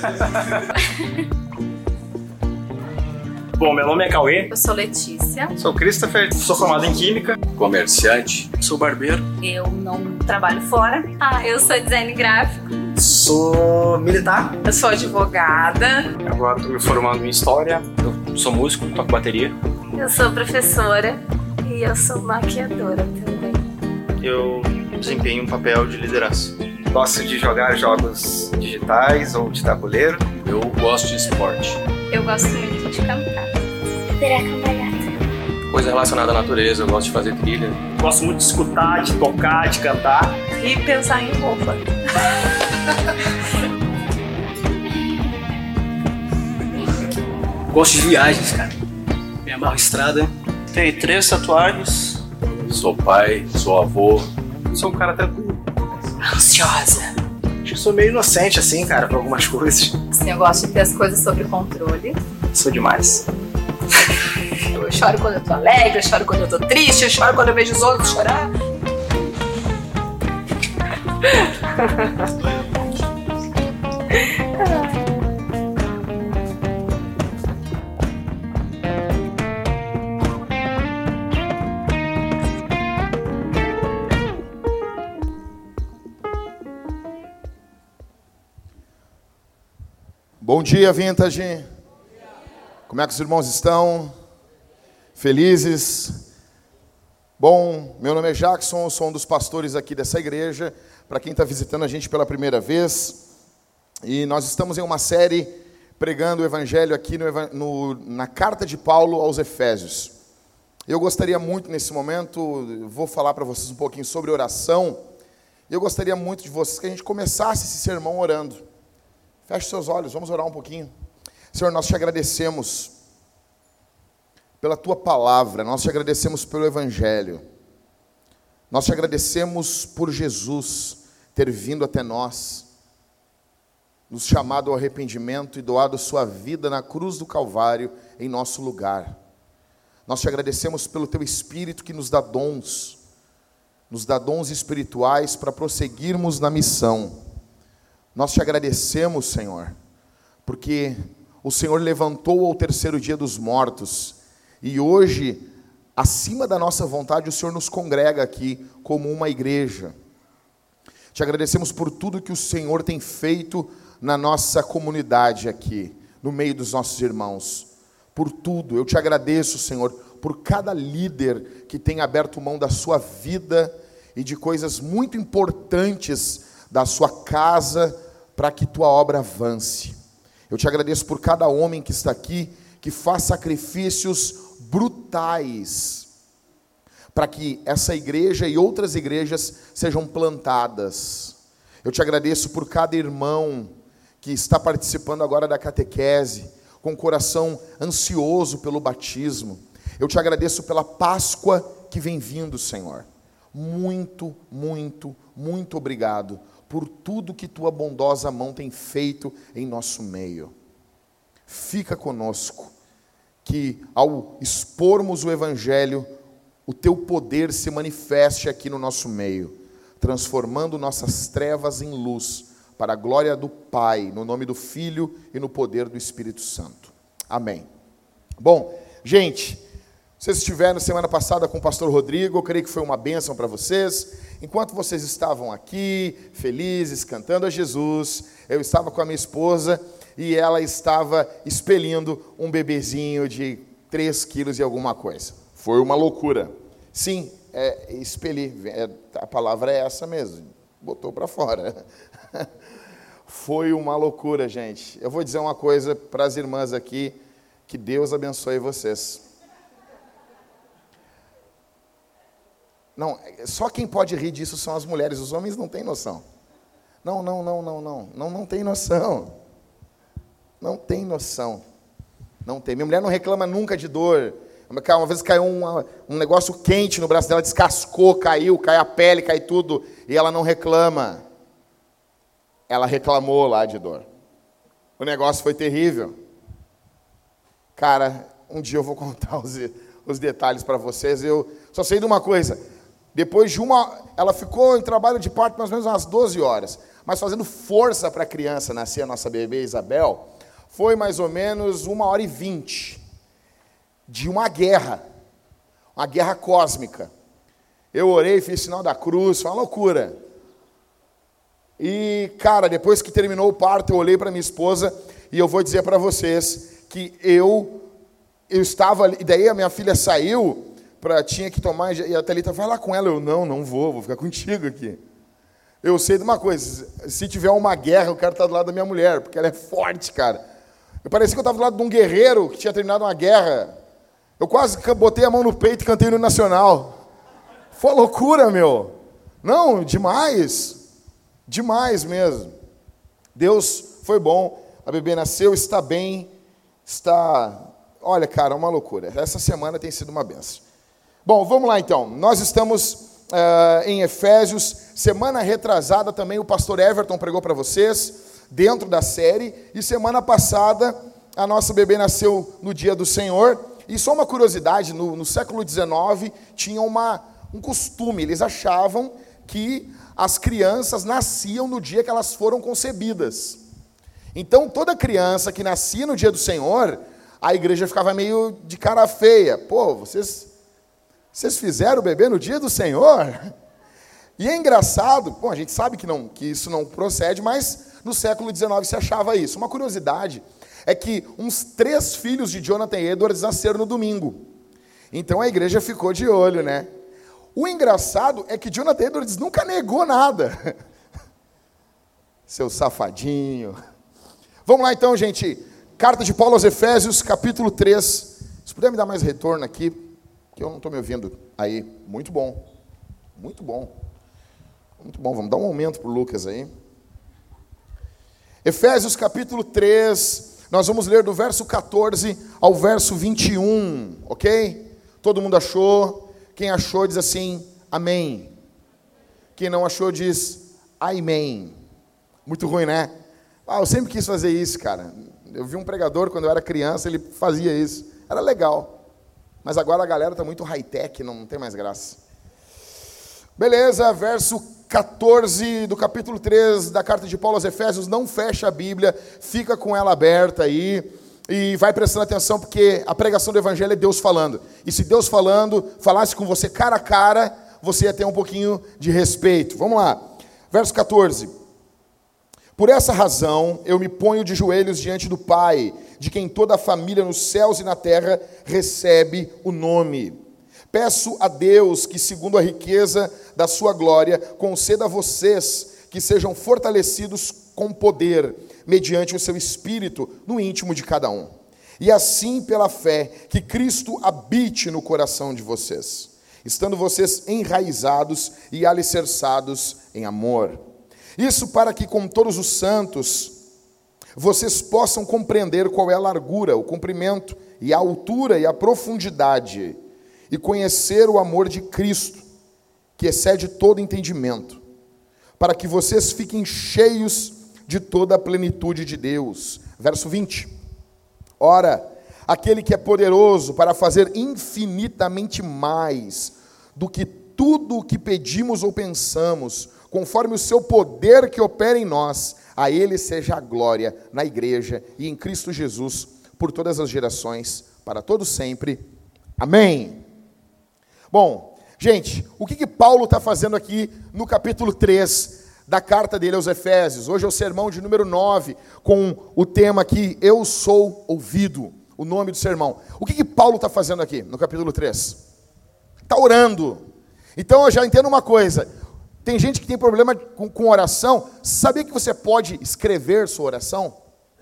Bom, meu nome é Cauê. Eu sou Letícia. Sou Christopher. Sou formado em Química. Comerciante. Sou barbeiro. Eu não trabalho fora. Ah, eu sou design gráfico. Sou militar. Eu sou advogada. Agora estou me formando em História. Eu sou músico, toco bateria. Eu sou professora. E eu sou maquiadora também. Eu desempenho um papel de liderança. Gosto de jogar jogos digitais ou de tabuleiro. Eu gosto de esporte. Eu gosto muito de cantar. Virar cambalhota. Coisa relacionada à natureza, eu gosto de fazer trilha. Gosto muito de escutar, de tocar, de cantar. E pensar em roupa. Gosto de viagens, cara. Me amarro estrada. Tenho três tatuagens. Sou pai, sou avô. Sou um cara tranquilo. Ansiosa. Acho que sou meio inocente, assim, cara, pra algumas coisas. Assim, eu gosto de ter as coisas sob controle. Sou demais. Eu choro quando eu tô alegre, eu choro quando eu tô triste, eu choro quando eu vejo os outros chorar. Bom dia, Vintage. Como é que os irmãos estão? Felizes? Bom, meu nome é Jackson, sou um dos pastores aqui dessa igreja. Para quem está visitando a gente pela primeira vez, e nós estamos em uma série pregando o Evangelho aqui no, no, na carta de Paulo aos Efésios. Eu gostaria muito nesse momento, vou falar para vocês um pouquinho sobre oração. Eu gostaria muito de vocês que a gente começasse esse sermão orando. Feche seus olhos, vamos orar um pouquinho. Senhor, nós te agradecemos pela tua palavra, nós te agradecemos pelo Evangelho, nós te agradecemos por Jesus ter vindo até nós, nos chamado ao arrependimento e doado sua vida na cruz do Calvário em nosso lugar. Nós te agradecemos pelo teu Espírito que nos dá dons, nos dá dons espirituais para prosseguirmos na missão. Nós te agradecemos, Senhor, porque o Senhor levantou ao terceiro dia dos mortos e hoje, acima da nossa vontade, o Senhor nos congrega aqui como uma igreja. Te agradecemos por tudo que o Senhor tem feito na nossa comunidade aqui, no meio dos nossos irmãos. Por tudo, eu te agradeço, Senhor, por cada líder que tem aberto mão da sua vida e de coisas muito importantes da sua casa para que tua obra avance. Eu te agradeço por cada homem que está aqui, que faz sacrifícios brutais para que essa igreja e outras igrejas sejam plantadas. Eu te agradeço por cada irmão que está participando agora da catequese, com o coração ansioso pelo batismo. Eu te agradeço pela Páscoa que vem vindo, Senhor. Muito, muito, muito obrigado por tudo que tua bondosa mão tem feito em nosso meio. Fica conosco, que ao expormos o Evangelho, o teu poder se manifeste aqui no nosso meio, transformando nossas trevas em luz, para a glória do Pai, no nome do Filho e no poder do Espírito Santo. Amém. Bom, gente, vocês estiveram semana passada com o pastor Rodrigo, eu creio que foi uma bênção para vocês. Enquanto vocês estavam aqui, felizes, cantando a Jesus, eu estava com a minha esposa e ela estava expelindo um bebezinho de 3 quilos e alguma coisa. Foi uma loucura. Sim, é, expelir, é, a palavra é essa mesmo, botou para fora. Foi uma loucura, gente. Eu vou dizer uma coisa para as irmãs aqui, que Deus abençoe vocês. Não, só quem pode rir disso são as mulheres, os homens não têm noção. Não, não, não, não, não, não, não tem noção. Não tem noção. Não tem. Minha mulher não reclama nunca de dor. Uma vez caiu um, um negócio quente no braço dela, descascou, caiu, caiu a pele, caiu tudo, e ela não reclama. Ela reclamou lá de dor. O negócio foi terrível. Cara, um dia eu vou contar os, os detalhes para vocês. Eu só sei de uma coisa. Depois de uma. Ela ficou em trabalho de parto mais ou menos umas 12 horas. mas fazendo força para a criança nascer, a nossa bebê Isabel, foi mais ou menos uma hora e vinte de uma guerra, uma guerra cósmica. Eu orei, fiz sinal da cruz, foi uma loucura. E, cara, depois que terminou o parto, eu olhei para minha esposa e eu vou dizer para vocês que eu eu estava ali, e daí a minha filha saiu para tinha que tomar e a Thalita vai lá com ela, eu não, não vou, vou ficar contigo aqui. Eu sei de uma coisa, se tiver uma guerra, eu quero estar do lado da minha mulher, porque ela é forte, cara. Eu parecia que eu estava do lado de um guerreiro que tinha terminado uma guerra. Eu quase botei a mão no peito e cantei no Nacional. Foi loucura, meu. Não, demais. Demais mesmo. Deus foi bom. A bebê nasceu, está bem, está. Olha, cara, uma loucura. Essa semana tem sido uma benção. Bom, vamos lá então. Nós estamos uh, em Efésios. Semana retrasada também o pastor Everton pregou para vocês, dentro da série. E semana passada a nossa bebê nasceu no dia do Senhor. E só uma curiosidade: no, no século XIX tinha uma, um costume, eles achavam que as crianças nasciam no dia que elas foram concebidas. Então, toda criança que nascia no dia do Senhor, a igreja ficava meio de cara feia. Pô, vocês vocês fizeram o bebê no dia do Senhor? E é engraçado, bom, a gente sabe que, não, que isso não procede, mas no século XIX se achava isso. Uma curiosidade é que uns três filhos de Jonathan Edwards nasceram no domingo. Então a igreja ficou de olho, né? O engraçado é que Jonathan Edwards nunca negou nada. Seu safadinho. Vamos lá então, gente. Carta de Paulo aos Efésios, capítulo 3. Se puder me dar mais retorno aqui que eu não estou me ouvindo aí. Muito bom. Muito bom. Muito bom. Vamos dar um aumento para o Lucas aí. Efésios capítulo 3. Nós vamos ler do verso 14 ao verso 21, ok? Todo mundo achou? Quem achou diz assim, amém. Quem não achou diz, amém. Muito ruim, né? Ah, eu sempre quis fazer isso, cara. Eu vi um pregador quando eu era criança, ele fazia isso. Era legal. Mas agora a galera está muito high-tech, não tem mais graça. Beleza, verso 14 do capítulo 3 da carta de Paulo aos Efésios. Não fecha a Bíblia, fica com ela aberta aí. E vai prestando atenção, porque a pregação do Evangelho é Deus falando. E se Deus falando, falasse com você cara a cara, você ia ter um pouquinho de respeito. Vamos lá. Verso 14. Por essa razão, eu me ponho de joelhos diante do Pai, de quem toda a família nos céus e na terra recebe o nome. Peço a Deus que, segundo a riqueza da sua glória, conceda a vocês que sejam fortalecidos com poder, mediante o seu espírito, no íntimo de cada um. E assim, pela fé, que Cristo habite no coração de vocês, estando vocês enraizados e alicerçados em amor isso para que, com todos os santos, vocês possam compreender qual é a largura, o comprimento e a altura e a profundidade, e conhecer o amor de Cristo, que excede todo entendimento, para que vocês fiquem cheios de toda a plenitude de Deus. Verso 20. Ora, aquele que é poderoso para fazer infinitamente mais do que tudo o que pedimos ou pensamos, conforme o seu poder que opera em nós, a Ele seja a glória na igreja e em Cristo Jesus por todas as gerações, para todos sempre. Amém. Bom, gente, o que, que Paulo está fazendo aqui no capítulo 3 da carta dele aos Efésios? Hoje é o sermão de número 9, com o tema aqui, Eu Sou Ouvido, o nome do sermão. O que, que Paulo está fazendo aqui no capítulo 3? Está orando. Então eu já entendo uma coisa: tem gente que tem problema com, com oração. Sabia que você pode escrever sua oração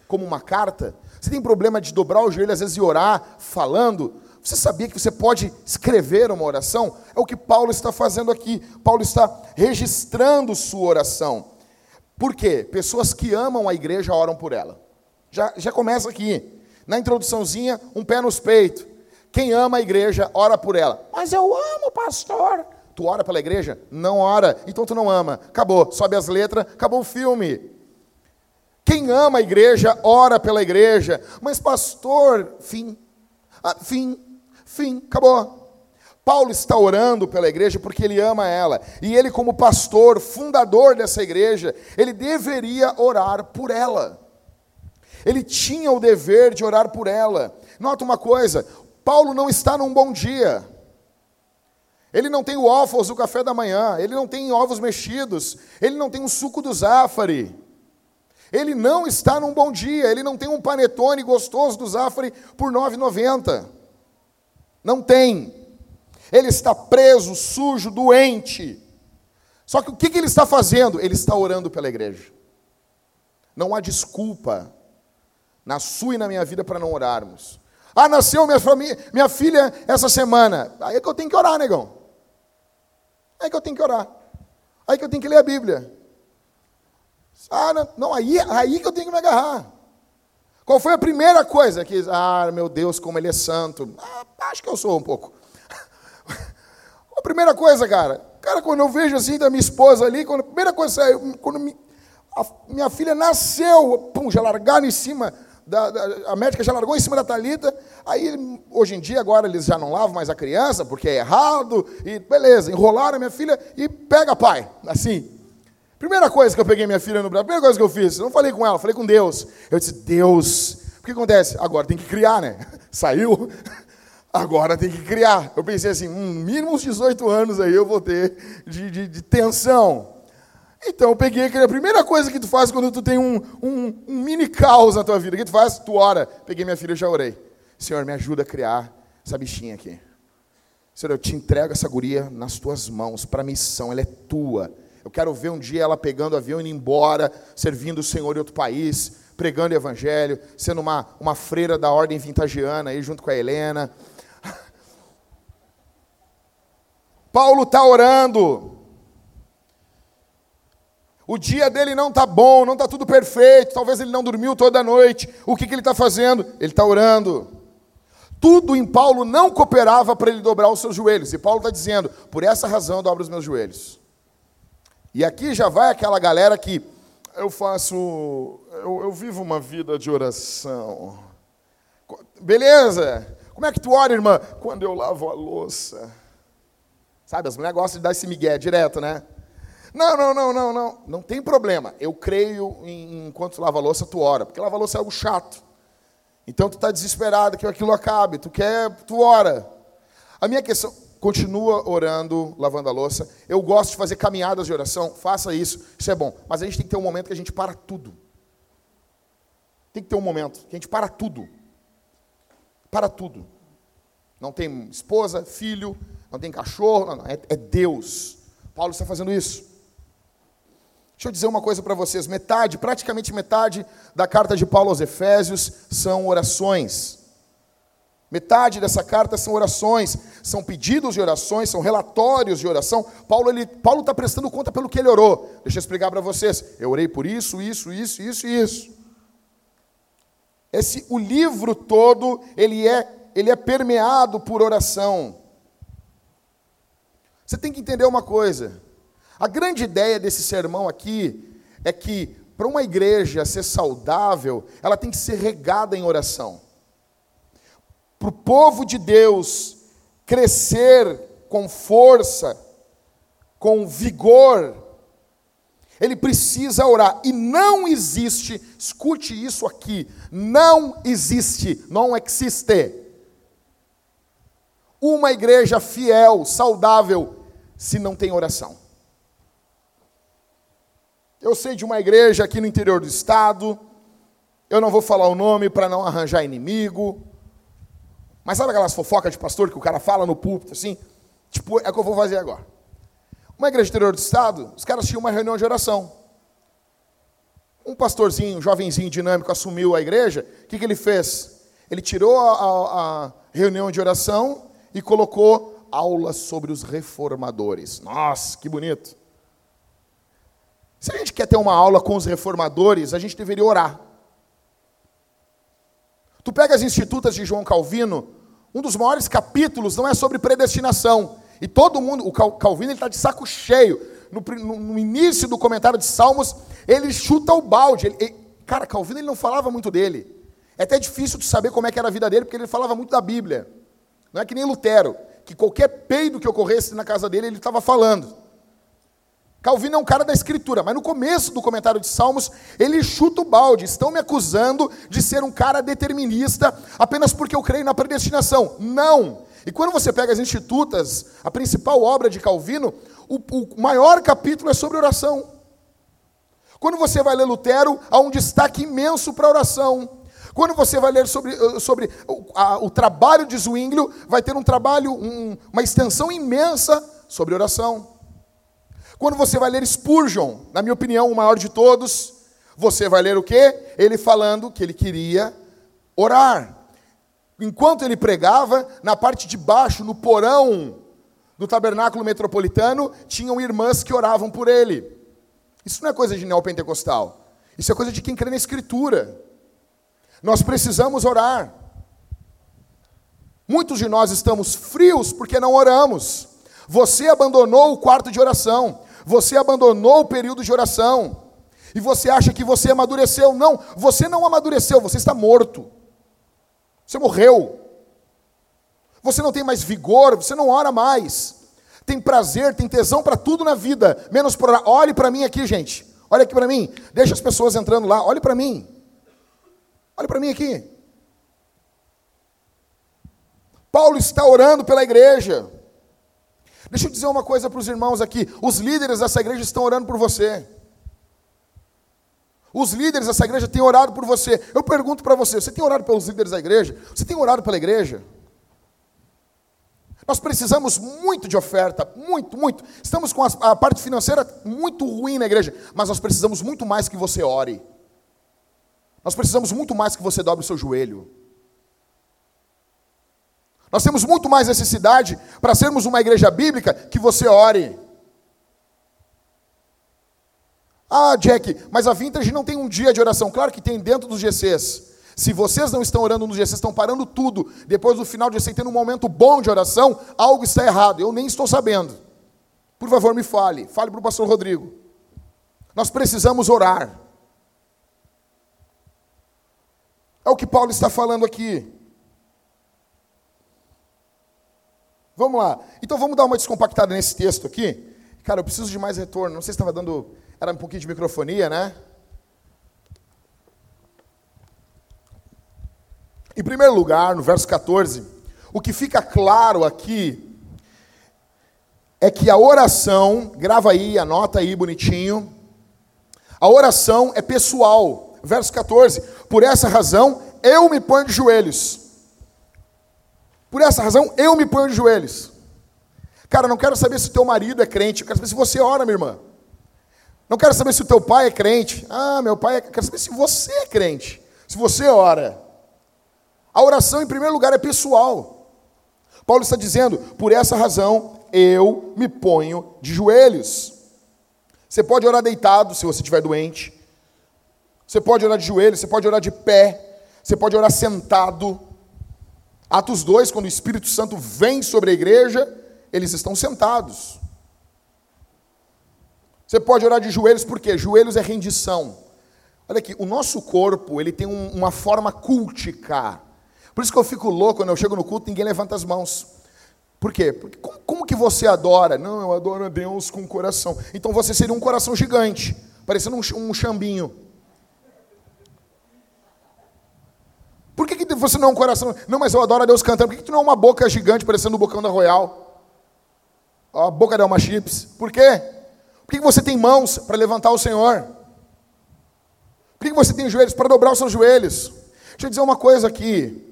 como uma carta? Você tem problema de dobrar o joelho às vezes e orar falando? Você sabia que você pode escrever uma oração? É o que Paulo está fazendo aqui. Paulo está registrando sua oração. Por quê? Pessoas que amam a igreja oram por ela. Já, já começa aqui. Na introduçãozinha, um pé nos peitos. Quem ama a igreja, ora por ela. Mas eu amo, pastor. Tu ora pela igreja? Não ora, então tu não ama. Acabou, sobe as letras, acabou o filme. Quem ama a igreja, ora pela igreja. Mas pastor, fim. Ah, fim, fim, acabou. Paulo está orando pela igreja porque ele ama ela. E ele, como pastor, fundador dessa igreja, ele deveria orar por ela. Ele tinha o dever de orar por ela. Nota uma coisa: Paulo não está num bom dia. Ele não tem o ófos do café da manhã, ele não tem ovos mexidos, ele não tem um suco do Zafari. Ele não está num bom dia, ele não tem um panetone gostoso do Zafari por 9,90. Não tem. Ele está preso, sujo, doente. Só que o que ele está fazendo? Ele está orando pela igreja. Não há desculpa na sua e na minha vida para não orarmos. Ah, nasceu minha, família, minha filha essa semana. Aí é que eu tenho que orar, negão. Aí é que eu tenho que orar. Aí que eu tenho que ler a Bíblia. Ah, não, não aí, aí que eu tenho que me agarrar. Qual foi a primeira coisa que, ah, meu Deus, como ele é santo. Ah, acho que eu sou um pouco. a primeira coisa, cara, cara, quando eu vejo assim da minha esposa ali, quando a primeira coisa, quando me, a, minha filha nasceu, pum, já largaram em cima da, da, a médica já largou em cima da talita. Aí, hoje em dia, agora eles já não lavam mais a criança, porque é errado, e beleza, enrolaram a minha filha e pega pai, assim. Primeira coisa que eu peguei minha filha no braço, primeira coisa que eu fiz, não falei com ela, falei com Deus. Eu disse, Deus, o que acontece? Agora tem que criar, né? Saiu, agora tem que criar. Eu pensei assim, hum, mínimo uns 18 anos aí eu vou ter de, de, de tensão. Então eu peguei a primeira coisa que tu faz quando tu tem um, um, um mini caos na tua vida. O que tu faz? Tu ora. Peguei minha filha e já orei. Senhor, me ajuda a criar essa bichinha aqui. Senhor, eu te entrego essa guria nas tuas mãos, para missão, ela é tua. Eu quero ver um dia ela pegando avião e indo embora, servindo o Senhor em outro país, pregando o Evangelho, sendo uma, uma freira da ordem vintagiana aí junto com a Helena. Paulo está orando. O dia dele não está bom, não está tudo perfeito, talvez ele não dormiu toda a noite. O que, que ele está fazendo? Ele está orando. Tudo em Paulo não cooperava para ele dobrar os seus joelhos. E Paulo está dizendo: por essa razão eu dobro os meus joelhos. E aqui já vai aquela galera que eu faço, eu, eu vivo uma vida de oração. Beleza? Como é que tu ora, irmã? Quando eu lavo a louça. Sabe, as mulheres gostam de dar esse migué direto, né? Não, não, não, não, não. Não tem problema. Eu creio em, enquanto lava louça, tu ora. Porque lavar louça é algo chato. Então tu está desesperado que aquilo acabe. Tu quer, tu ora. A minha questão, continua orando, lavando a louça. Eu gosto de fazer caminhadas de oração. Faça isso. Isso é bom. Mas a gente tem que ter um momento que a gente para tudo. Tem que ter um momento que a gente para tudo. Para tudo. Não tem esposa, filho, não tem cachorro, não, não. É, é Deus. Paulo está fazendo isso. Deixa eu dizer uma coisa para vocês: metade, praticamente metade da carta de Paulo aos Efésios são orações. Metade dessa carta são orações, são pedidos de orações, são relatórios de oração. Paulo ele, Paulo está prestando conta pelo que ele orou. Deixa eu explicar para vocês. Eu orei por isso, isso, isso, isso e isso. Esse o livro todo ele é ele é permeado por oração. Você tem que entender uma coisa. A grande ideia desse sermão aqui é que para uma igreja ser saudável, ela tem que ser regada em oração. Para o povo de Deus crescer com força, com vigor, ele precisa orar. E não existe, escute isso aqui, não existe, não existe, uma igreja fiel, saudável, se não tem oração. Eu sei de uma igreja aqui no interior do estado, eu não vou falar o nome para não arranjar inimigo, mas sabe aquelas fofocas de pastor que o cara fala no púlpito assim? Tipo, é o que eu vou fazer agora. Uma igreja interior do estado, os caras tinham uma reunião de oração. Um pastorzinho, um jovenzinho dinâmico, assumiu a igreja. O que, que ele fez? Ele tirou a, a, a reunião de oração e colocou aulas sobre os reformadores. Nossa, que bonito. Se a gente quer ter uma aula com os reformadores, a gente deveria orar. Tu pega as Institutas de João Calvino, um dos maiores capítulos não é sobre predestinação. E todo mundo, o Calvino está de saco cheio. No, no, no, início do comentário de Salmos, ele chuta o balde. Ele, ele, cara, Calvino ele não falava muito dele. É até difícil de saber como é que era a vida dele, porque ele falava muito da Bíblia. Não é que nem Lutero, que qualquer peido que ocorresse na casa dele, ele estava falando. Calvino é um cara da escritura, mas no começo do comentário de Salmos, ele chuta o balde. Estão me acusando de ser um cara determinista apenas porque eu creio na predestinação. Não! E quando você pega as Institutas, a principal obra de Calvino, o, o maior capítulo é sobre oração. Quando você vai ler Lutero, há um destaque imenso para a oração. Quando você vai ler sobre, eh, sobre o, a, o trabalho de Zwinglio, vai ter um trabalho, um, uma extensão imensa sobre oração. Quando você vai ler Spurgeon, na minha opinião, o maior de todos, você vai ler o quê? Ele falando que ele queria orar. Enquanto ele pregava, na parte de baixo, no porão do tabernáculo metropolitano, tinham irmãs que oravam por ele. Isso não é coisa de neopentecostal. Isso é coisa de quem crê na Escritura. Nós precisamos orar. Muitos de nós estamos frios porque não oramos. Você abandonou o quarto de oração. Você abandonou o período de oração. E você acha que você amadureceu. Não, você não amadureceu, você está morto. Você morreu. Você não tem mais vigor, você não ora mais. Tem prazer, tem tesão para tudo na vida, menos por orar. Olhe para mim aqui, gente. Olha aqui para mim. Deixa as pessoas entrando lá. Olhe para mim. Olhe para mim aqui. Paulo está orando pela igreja. Deixa eu dizer uma coisa para os irmãos aqui. Os líderes dessa igreja estão orando por você. Os líderes dessa igreja têm orado por você. Eu pergunto para você: você tem orado pelos líderes da igreja? Você tem orado pela igreja? Nós precisamos muito de oferta, muito, muito. Estamos com a, parte financeira muito ruim na igreja, mas nós precisamos muito mais que você ore. Nós precisamos muito mais que você dobre o seu joelho. Nós temos muito mais necessidade para sermos uma igreja bíblica que você ore. Ah, Jack, mas a Vintage não tem um dia de oração. Claro que tem dentro dos GCs. Se vocês não estão orando nos GCs, estão parando tudo. Depois do final de GC, tendo um momento bom de oração, algo está errado. Eu nem estou sabendo. Por favor, me fale. Fale para o pastor Rodrigo. Nós precisamos orar. É o que Paulo está falando aqui. Vamos lá. Então vamos dar uma descompactada nesse texto aqui. Cara, eu preciso de mais retorno. Não sei se estava dando era um pouquinho de microfonia, né? Em primeiro lugar, no verso 14, o que fica claro aqui é que a oração, grava aí, anota aí bonitinho. A oração é pessoal. Verso 14. Por essa razão, eu me ponho de joelhos. Por essa razão, eu me ponho de joelhos. Cara, não quero saber se o teu marido é crente, eu quero saber se você ora, minha irmã. Não quero saber se o teu pai é crente. Ah, meu pai é. Quero saber se você é crente. Se você ora. A oração, em primeiro lugar, é pessoal. Paulo está dizendo: por essa razão eu me ponho de joelhos. Você pode orar deitado se você estiver doente. Você pode orar de joelhos, você pode orar de pé, você pode orar sentado. Atos 2, quando o Espírito Santo vem sobre a igreja, eles estão sentados. Você pode orar de joelhos, porque joelhos é rendição. Olha aqui, o nosso corpo, ele tem um, uma forma cultica. Por isso que eu fico louco quando eu chego no culto, ninguém levanta as mãos. Por quê? Porque como, como que você adora? Não, eu adoro a Deus com o coração. Então você seria um coração gigante, parecendo um, um chambinho. Por que, que você não é um coração? Não, mas eu adoro a Deus cantando. Por que, que tu não é uma boca gigante, parecendo o bocão da Royal? A boca da Alma Chips. Por quê? Por que você tem mãos para levantar o Senhor? Por que você tem joelhos para dobrar os seus joelhos? Deixa eu dizer uma coisa aqui.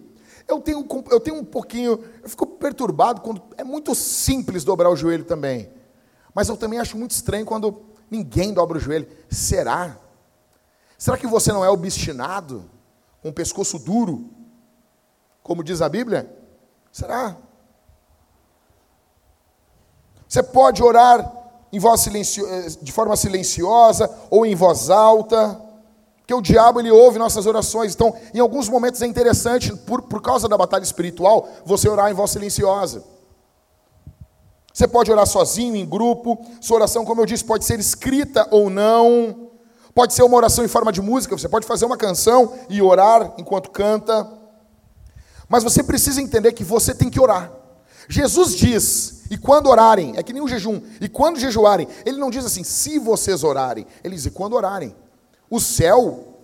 Eu tenho, eu tenho um pouquinho, eu fico perturbado quando é muito simples dobrar o joelho também. Mas eu também acho muito estranho quando ninguém dobra o joelho. Será? Será que você não é obstinado, o pescoço duro, como diz a Bíblia? Será? Você pode orar em voz silencio... Eh, de forma silenciosa ou em voz alta. Porque o diabo ele ouve nossas orações. Então, em alguns momentos é interessante, por, por causa da batalha espiritual, você orar em voz silenciosa. Você pode orar sozinho, em grupo. Sua oração, como eu disse, pode ser escrita ou não. Pode ser uma oração em forma de música. Você pode fazer uma canção e orar enquanto canta. Mas você precisa entender que você tem que orar. Jesus diz, e quando orarem, é que nem o jejum, e quando jejuarem, ele não diz assim, se vocês orarem, ele diz, e quando orarem. O céu,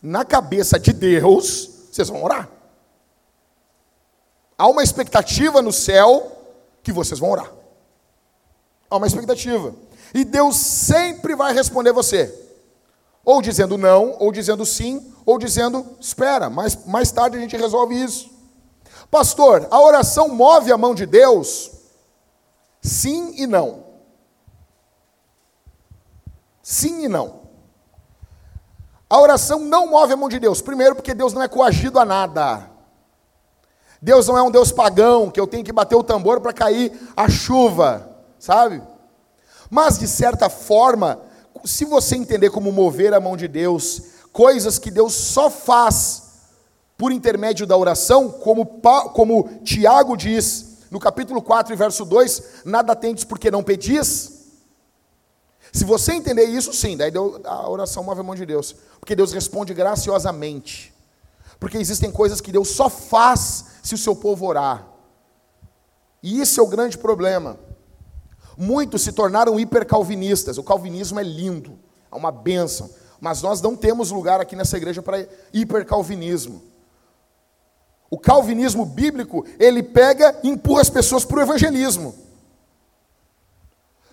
na cabeça de Deus, vocês vão orar. Há uma expectativa no céu que vocês vão orar. Há uma expectativa. E Deus sempre vai responder você. Ou dizendo não, ou dizendo sim, ou dizendo espera, mais, mais tarde a gente resolve isso. Pastor, a oração move a mão de Deus? Sim e não. Sim e não. A oração não move a mão de Deus. Primeiro, porque Deus não é coagido a nada. Deus não é um Deus pagão que eu tenho que bater o tambor para cair a chuva, sabe? Mas, de certa forma, se você entender como mover a mão de Deus, coisas que Deus só faz por intermédio da oração, como, como Tiago diz no capítulo 4, verso 2: nada tendes porque não pedis. Se você entender isso, sim, daí a oração move a mão de Deus, porque Deus responde graciosamente. Porque existem coisas que Deus só faz se o seu povo orar. E isso é o grande problema. Muitos se tornaram hipercalvinistas. O calvinismo é lindo, é uma benção. Mas nós não temos lugar aqui nessa igreja para hipercalvinismo. O calvinismo bíblico, ele pega e empurra as pessoas para o evangelismo.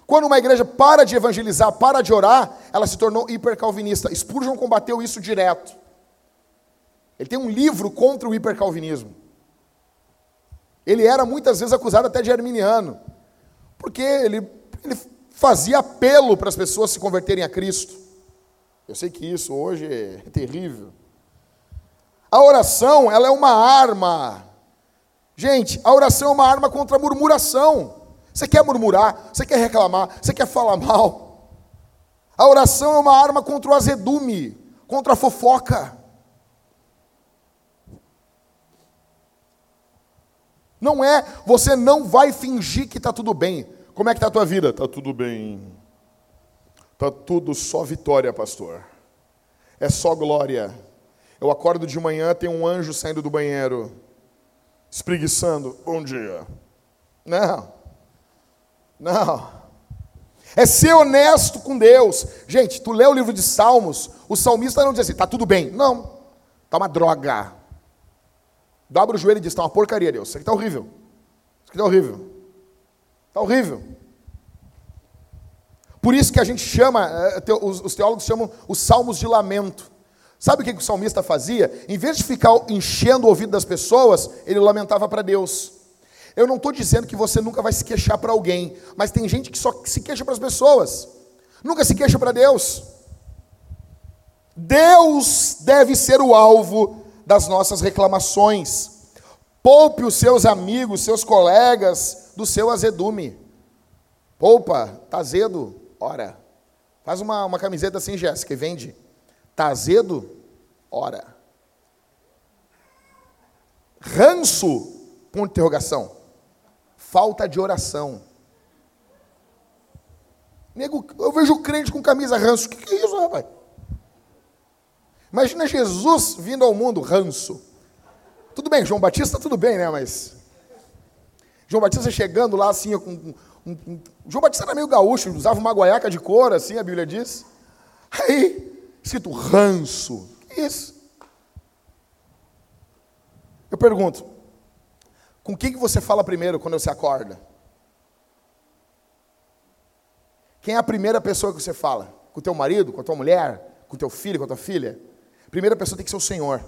Quando uma igreja para de evangelizar, para de orar, ela se tornou hipercalvinista. Spurgeon combateu isso direto. Ele tem um livro contra o hipercalvinismo. Ele era muitas vezes acusado até de arminiano. Porque ele, ele fazia apelo para as pessoas se converterem a Cristo. Eu sei que isso hoje é terrível. A oração, ela é uma arma. Gente, a oração é uma arma contra a murmuração. Você quer murmurar, você quer reclamar, você quer falar mal. A oração é uma arma contra o azedume, contra a fofoca. Não é, você não vai fingir que está tudo bem. Como é que está a tua vida? Está tudo bem. Está tudo só vitória, pastor. É só glória. Eu acordo de manhã, tem um anjo saindo do banheiro, espreguiçando. Bom dia. Não. Não. É ser honesto com Deus. Gente, tu lê o livro de Salmos, o salmista não diz assim, está tudo bem. Não. Está uma droga. Dobra o joelho e diz: está uma porcaria, Deus. Isso aqui está horrível. Isso aqui está horrível. Está horrível. Por isso que a gente chama, eh, os teólogos chamam os salmos de lamento. Sabe o que o salmista fazia? Em vez de ficar enchendo o ouvido das pessoas, ele lamentava para Deus. Eu não estou dizendo que você nunca vai se queixar para alguém, mas tem gente que só se queixa para as pessoas, nunca se queixa para Deus. Deus deve ser o alvo das nossas reclamações. Poupe os seus amigos, seus colegas do seu azedume. Poupa, tá azedo, ora. Faz uma, uma camiseta assim, Jéssica, e vende. Tá azedo, ora. Ranço, ponto de interrogação. Falta de oração. Nego, eu vejo crente com camisa ranço. O que, que é isso, rapaz? Imagina Jesus vindo ao mundo, ranço. Tudo bem, João Batista, tudo bem, né? Mas. João Batista chegando lá assim, com. Um, um, João Batista era meio gaúcho, usava uma guaiaca de couro, assim, a Bíblia diz. Aí, escrito ranço. Que isso? Eu pergunto, com quem que você fala primeiro quando você acorda? Quem é a primeira pessoa que você fala? Com o teu marido, com a tua mulher, com o teu filho, com a tua filha? primeira pessoa tem que ser o Senhor.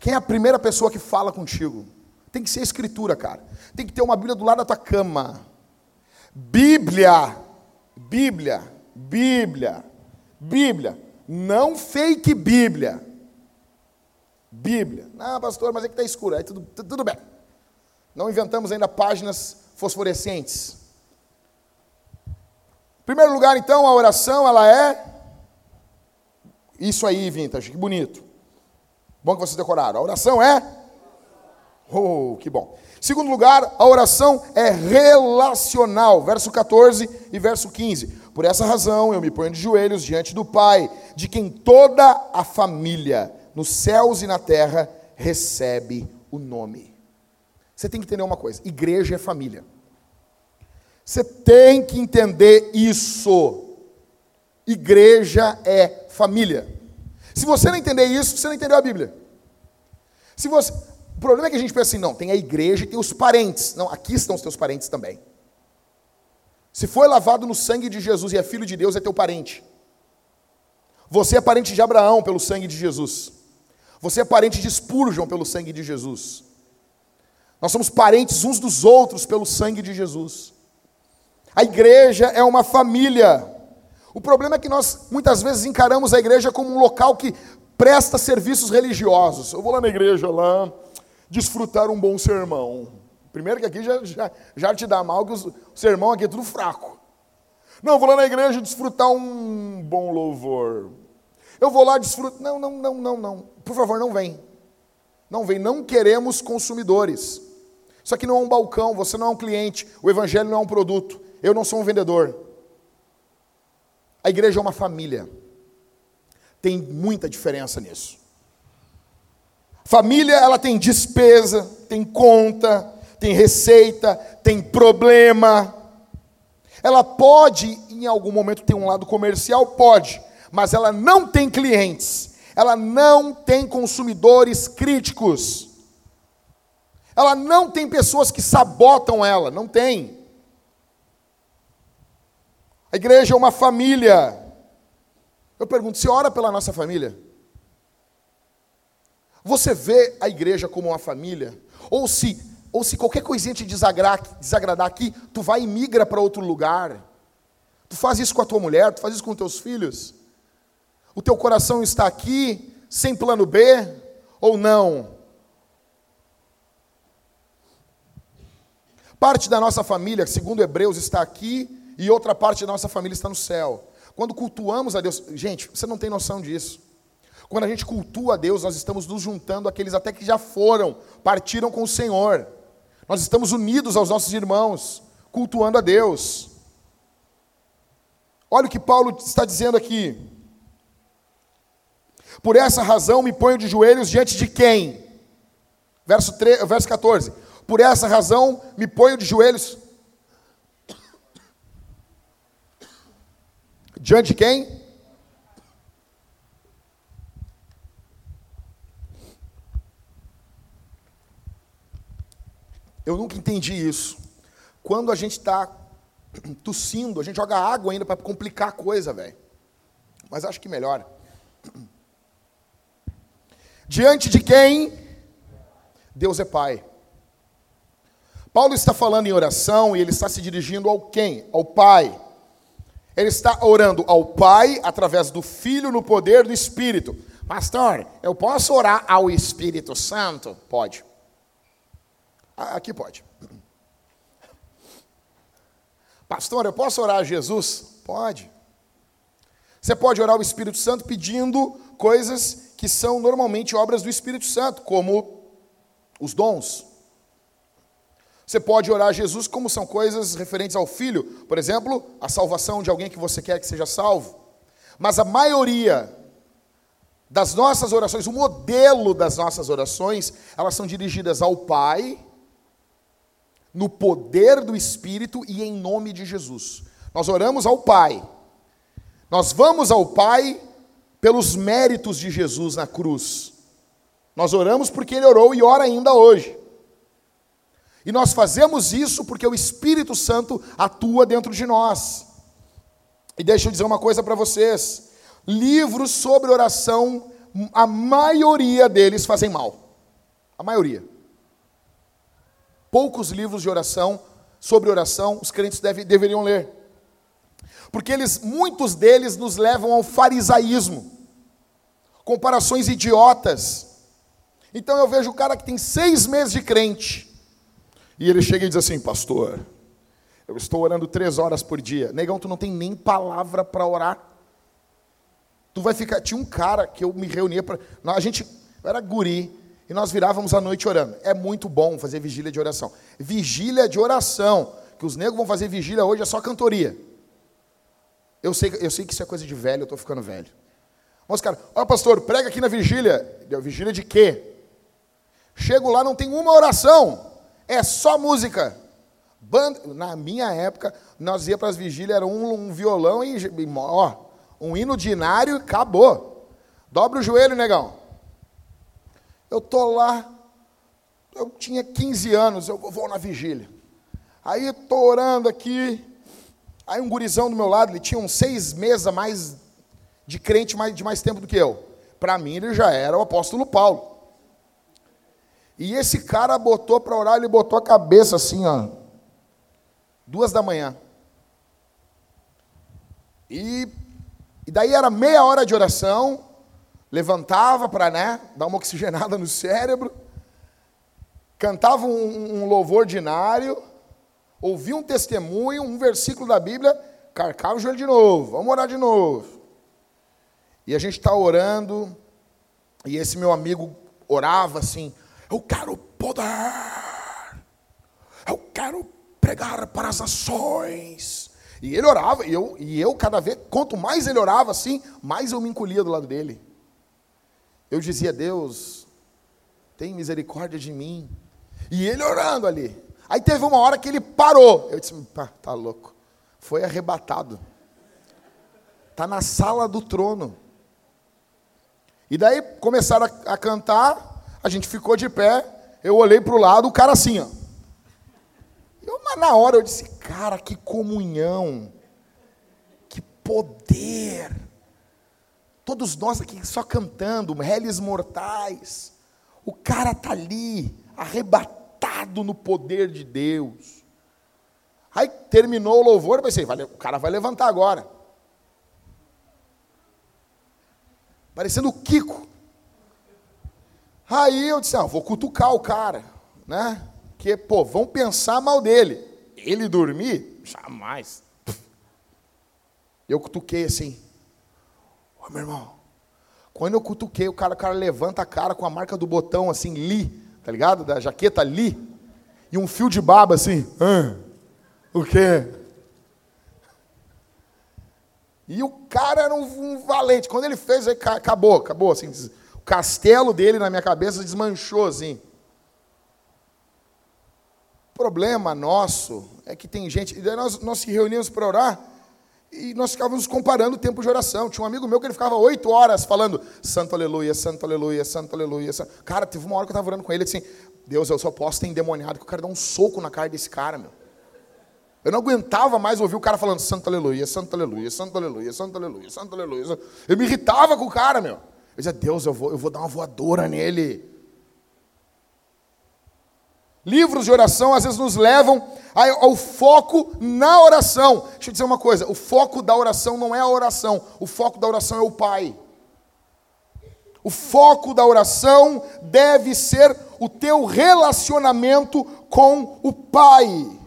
Quem é a primeira pessoa que fala contigo? Tem que ser a Escritura, cara. Tem que ter uma Bíblia do lado da tua cama. Bíblia, Bíblia, Bíblia, Bíblia. Não fake Bíblia. Bíblia. Não, pastor, mas é que está escuro. Aí tudo, tudo bem. Não inventamos ainda páginas fosforescentes. Em primeiro lugar, então, a oração, ela é isso aí, Vintage, que bonito. Bom que vocês decoraram. A oração é? Oh, que bom. Segundo lugar, a oração é relacional. Verso 14 e verso 15. Por essa razão eu me ponho de joelhos diante do Pai, de quem toda a família, nos céus e na terra, recebe o nome. Você tem que entender uma coisa: igreja é família. Você tem que entender isso. Igreja é família. Se você não entender isso, você não entendeu a Bíblia. Se você, o problema é que a gente pensa assim, não, tem a igreja e tem os parentes. Não, aqui estão os teus parentes também. Se foi lavado no sangue de Jesus e é filho de Deus, é teu parente. Você é parente de Abraão pelo sangue de Jesus. Você é parente de Spurgeon pelo sangue de Jesus. Nós somos parentes uns dos outros pelo sangue de Jesus. A igreja é uma família. O problema é que nós muitas vezes encaramos a igreja como um local que presta serviços religiosos. Eu vou lá na igreja lá desfrutar um bom sermão. Primeiro que aqui já, já, já te dá mal, que o sermão aqui é tudo fraco. Não, vou lá na igreja desfrutar um bom louvor. Eu vou lá desfrutar. Não, não, não, não, não. Por favor, não vem. Não vem. Não queremos consumidores. Isso aqui não é um balcão, você não é um cliente, o evangelho não é um produto. Eu não sou um vendedor. A igreja é uma família. Tem muita diferença nisso. Família, ela tem despesa, tem conta, tem receita, tem problema. Ela pode, em algum momento, ter um lado comercial? Pode, mas ela não tem clientes, ela não tem consumidores críticos, ela não tem pessoas que sabotam ela, não tem. A igreja é uma família. Eu pergunto, você ora pela nossa família? Você vê a igreja como uma família? Ou se, ou se qualquer coisinha te desagradar, desagradar aqui, tu vai e migra para outro lugar? Tu faz isso com a tua mulher, tu faz isso com teus filhos? O teu coração está aqui, sem plano B, ou não? Parte da nossa família, segundo Hebreus, está aqui e outra parte da nossa família está no céu. Quando cultuamos a Deus, gente, você não tem noção disso. Quando a gente cultua a Deus, nós estamos nos juntando àqueles até que já foram, partiram com o Senhor. Nós estamos unidos aos nossos irmãos, cultuando a Deus. Olha o que Paulo está dizendo aqui. Por essa razão me ponho de joelhos diante de quem? Verso, 3, verso 14. Por essa razão me ponho de joelhos Diante de quem? Eu nunca entendi isso. Quando a gente está tossindo, a gente joga água ainda para complicar a coisa, velho. Mas acho que melhora. Diante de quem? Deus é Pai. Paulo está falando em oração e ele está se dirigindo ao quem? Ao Pai. Ele está orando ao Pai através do Filho no poder do Espírito. Pastor, eu posso orar ao Espírito Santo? Pode. Aqui pode. Pastor, eu posso orar a Jesus? Pode. Você pode orar ao Espírito Santo pedindo coisas que são normalmente obras do Espírito Santo, como os dons. Você pode orar a Jesus como são coisas referentes ao Filho, por exemplo, a salvação de alguém que você quer que seja salvo. Mas a maioria das nossas orações, o modelo das nossas orações, elas são dirigidas ao Pai, no poder do Espírito e em nome de Jesus. Nós oramos ao Pai. Nós vamos ao Pai pelos méritos de Jesus na cruz. Nós oramos porque Ele orou e ora ainda hoje. E nós fazemos isso porque o Espírito Santo atua dentro de nós. E deixa eu dizer uma coisa para vocês: livros sobre oração, a maioria deles fazem mal. A maioria. Poucos livros de oração, sobre oração, os crentes deve, deveriam ler. Porque eles, muitos deles nos levam ao farisaísmo, comparações idiotas. Então eu vejo o cara que tem seis meses de crente, e ele chega e diz assim, pastor, eu estou orando três horas por dia. Negão, tu não tem nem palavra para orar. Tu vai ficar. Tinha um cara que eu me reunia para. A gente era guri e nós virávamos a noite orando. É muito bom fazer vigília de oração. Vigília de oração. Que os negros vão fazer vigília hoje é só cantoria. Eu sei, eu sei que isso é coisa de velho, eu estou ficando velho. Mas, cara, ó, pastor, prega aqui na vigília. Vigília de quê? Chego lá, não tem uma oração. É só música. Banda, na minha época, nós ia para as vigílias, era um, um violão e, ó, um hino dinário e acabou. Dobra o joelho, negão. Eu tô lá, eu tinha 15 anos, eu vou na vigília. Aí tô orando aqui, aí um gurizão do meu lado, ele tinha uns seis meses a mais de crente mais, de mais tempo do que eu. Para mim ele já era o apóstolo Paulo. E esse cara botou para orar, ele botou a cabeça assim, ó, duas da manhã. E, e daí era meia hora de oração, levantava para né, dar uma oxigenada no cérebro, cantava um, um louvor ordinário, ouvia um testemunho, um versículo da Bíblia, carcava o joelho de novo, vamos orar de novo. E a gente está orando, e esse meu amigo orava assim: Eu quero poder, eu quero pregar para as nações. E ele orava, e eu, e eu cada vez, quanto mais ele orava assim, mais eu me encolhia do lado dele. Eu dizia, Deus, tem misericórdia de mim. E ele orando ali. Aí teve uma hora que ele parou. Eu disse, pá, tá louco. Foi arrebatado. Tá na sala do trono. E daí começaram a, a cantar, a gente ficou de pé, eu olhei para o lado, o cara assim, ó. Eu, mas na hora eu disse, cara, que comunhão, que poder. Todos nós aqui só cantando, réis mortais. O cara tá ali, arrebatado no poder de Deus. Aí terminou o louvor, eu pensei, o cara vai levantar agora. parecendo o Kiko. Aí eu disse, ah, vou cutucar o cara, né? Que, pô, vão pensar mal dele. Ele dormir? Jamais. Eu cutuquei assim. Ô, meu irmão, quando eu cutuquei, o cara, o cara levanta a cara com a marca do botão, assim, li, tá ligado? Da jaqueta li. E um fio de baba, assim. O quê? E o cara era um, um valente. Quando ele fez, aí, acabou, acabou. Assim, o castelo dele na minha cabeça desmanchou assim. O problema nosso é que tem gente. E daí nós, nós se reuníamos para orar e nós ficávamos comparando o tempo de oração. Tinha um amigo meu que ele ficava oito horas falando Santo Aleluia, Santo Aleluia, Santo Aleluia. Santo... Cara, teve uma hora que eu estava orando com ele assim: Deus, eu só posso ter endemoniado que eu quero dar um soco na cara desse cara, meu. Eu não aguentava mais ouvir o cara falando santo aleluia, santo aleluia, santo aleluia, santo aleluia, santo aleluia. Eu me irritava com o cara, meu. Eu dizia, Deus, eu vou, eu vou dar uma voadora nele. Livros de oração às vezes nos levam ao foco na oração. Deixa eu dizer uma coisa: o foco da oração não é a oração, o foco da oração é o Pai. O foco da oração deve ser o teu relacionamento com o Pai.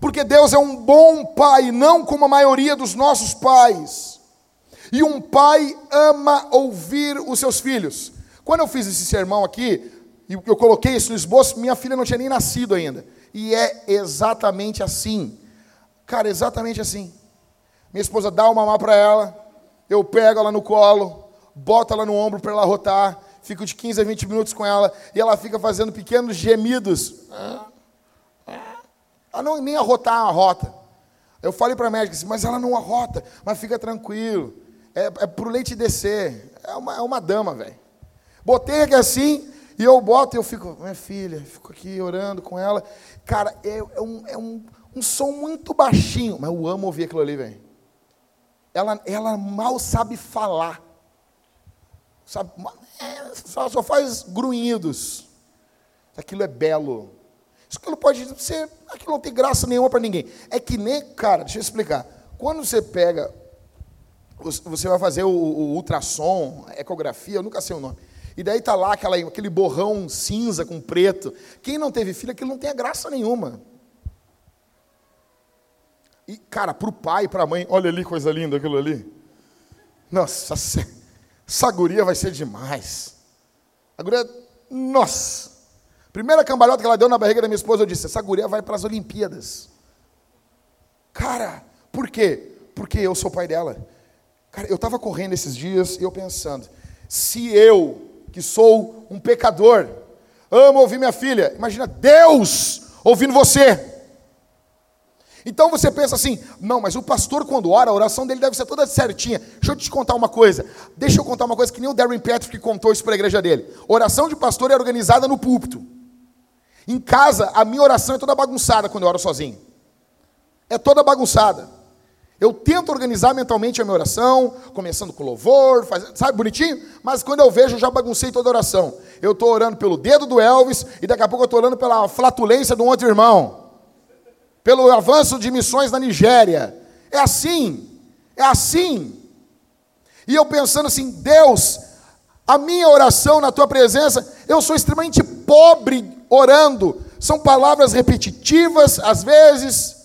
Porque Deus é um bom pai, não como a maioria dos nossos pais. E um pai ama ouvir os seus filhos. Quando eu fiz esse sermão aqui, e eu coloquei isso no esboço, minha filha não tinha nem nascido ainda. E é exatamente assim. Cara, exatamente assim. Minha esposa dá uma mamar para ela, eu pego ela no colo, boto ela no ombro para ela rotar, fico de 15 a 20 minutos com ela, e ela fica fazendo pequenos gemidos. Ela não nem arrotar rota. Eu falei para a médica assim, mas ela não arrota, mas fica tranquilo. É, é para o leite descer. É uma, é uma dama, velho. Botei aqui assim, e eu boto e eu fico, minha filha, fico aqui orando com ela. Cara, é, é, um, é um, um som muito baixinho, mas eu amo ouvir aquilo ali, velho. Ela, ela mal sabe falar. Sabe, é, só, só faz grunhidos. Aquilo é belo. Isso aquilo pode ser, aquilo não tem graça nenhuma para ninguém. É que nem, cara, deixa eu explicar. Quando você pega, você vai fazer o, o ultrassom, ecografia, eu nunca sei o nome. E daí tá lá aquela, aquele borrão cinza com preto. Quem não teve filho, aquilo não tem graça nenhuma. E, cara, para o pai, para a mãe, olha ali coisa linda aquilo ali. Nossa, essa guria vai ser demais. A guria, nossa. Primeira cambalhota que ela deu na barriga da minha esposa, eu disse: essa guria vai para as Olimpíadas. Cara, por quê? Porque eu sou pai dela. Cara, eu estava correndo esses dias e eu pensando: se eu, que sou um pecador, amo ouvir minha filha. Imagina Deus ouvindo você. Então você pensa assim, não, mas o pastor quando ora, a oração dele deve ser toda certinha. Deixa eu te contar uma coisa. Deixa eu contar uma coisa que nem o Darren Patrick contou isso para a igreja dele. Oração de pastor é organizada no púlpito. Em casa, a minha oração é toda bagunçada quando eu oro sozinho. É toda bagunçada. Eu tento organizar mentalmente a minha oração, começando com louvor, faz, sabe, bonitinho? Mas quando eu vejo, eu já baguncei toda a oração. Eu estou orando pelo dedo do Elvis e daqui a pouco eu estou orando pela flatulência de um outro irmão pelo avanço de missões na Nigéria. É assim, é assim. E eu pensando assim, Deus, a minha oração na tua presença, eu sou extremamente pobre orando. São palavras repetitivas, às vezes,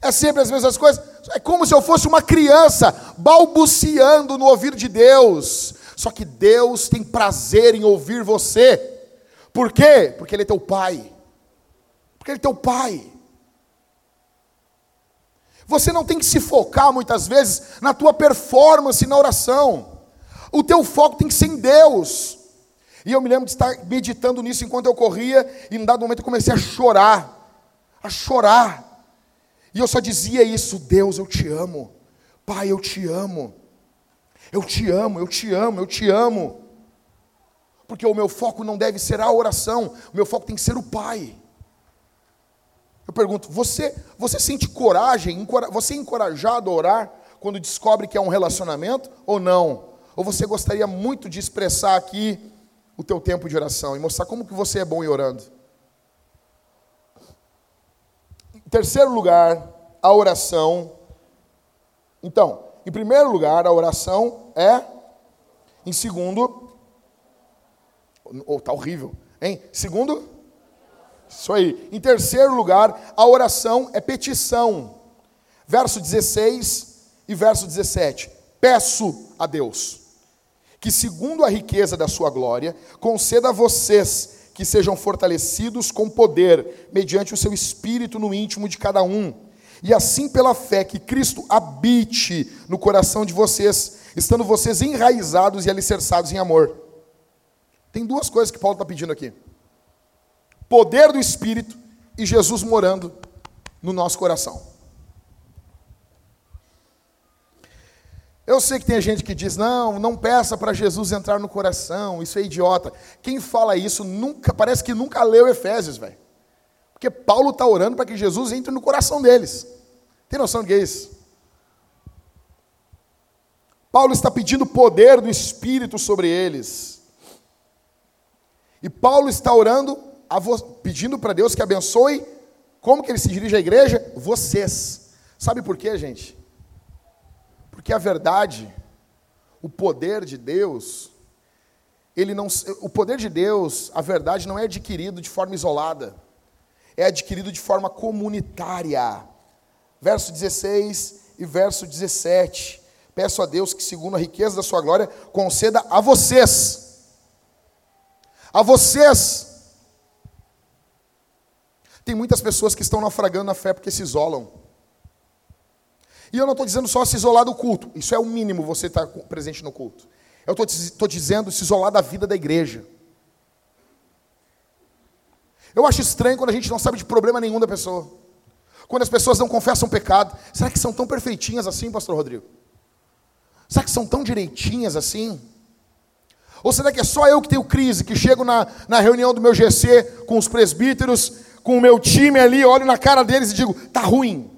é sempre as mesmas coisas. É como se eu fosse uma criança balbuciando no ouvido de Deus. Só que Deus tem prazer em ouvir você. Por quê? Porque Ele é teu pai. Porque Ele é teu pai. Você não tem que se focar muitas vezes na tua performance na oração. O teu foco tem que ser em Deus. E eu me lembro de estar meditando nisso enquanto eu corria, e em dado momento eu comecei a chorar, a chorar. E eu só dizia isso: Deus, eu te amo. Pai, eu te amo. Eu te amo, eu te amo, eu te amo. Porque o meu foco não deve ser a oração, o meu foco tem que ser o Pai. Eu pergunto, você, você sente coragem, você é encorajado a orar quando descobre que é um relacionamento ou não? Ou você gostaria muito de expressar aqui o teu tempo de oração e mostrar como que você é bom em orando? Em terceiro lugar, a oração. Então, em primeiro lugar, a oração é. Em segundo, oh, tá horrível, hein? Segundo, isso aí. Em terceiro lugar, a oração é petição. Verso 16 e verso 17. Peço a Deus que, segundo a riqueza da sua glória, conceda a vocês que sejam fortalecidos com poder, mediante o seu espírito no íntimo de cada um. E assim, pela fé, que Cristo habite no coração de vocês, estando vocês enraizados e alicerçados em amor. Tem duas coisas que Paulo está pedindo aqui poder do Espírito e Jesus morando no nosso coração. Eu sei que tem gente que diz: não, não peça para Jesus entrar no coração, isso é idiota. Quem fala isso nunca, parece que nunca leu Efésios, velho. Porque Paulo está orando para que Jesus entre no coração deles. Tem noção do que é isso? Paulo está pedindo poder do Espírito sobre eles. E Paulo está orando pedindo para Deus que abençoe, como que ele se dirige à igreja? Vocês. Sabe por quê, gente? Porque a verdade, o poder de Deus, ele não, o poder de Deus, a verdade não é adquirido de forma isolada, é adquirido de forma comunitária. Verso 16 e verso 17. Peço a Deus que, segundo a riqueza da sua glória, conceda a vocês, a vocês, tem muitas pessoas que estão naufragando na fé porque se isolam. E eu não estou dizendo só se isolar do culto, isso é o mínimo você estar tá presente no culto. Eu estou dizendo se isolar da vida da igreja. Eu acho estranho quando a gente não sabe de problema nenhum da pessoa. Quando as pessoas não confessam pecado. Será que são tão perfeitinhas assim, pastor Rodrigo? Será que são tão direitinhas assim? Ou será que é só eu que tenho crise, que chego na, na reunião do meu GC com os presbíteros com o meu time ali, olho na cara deles e digo: tá ruim.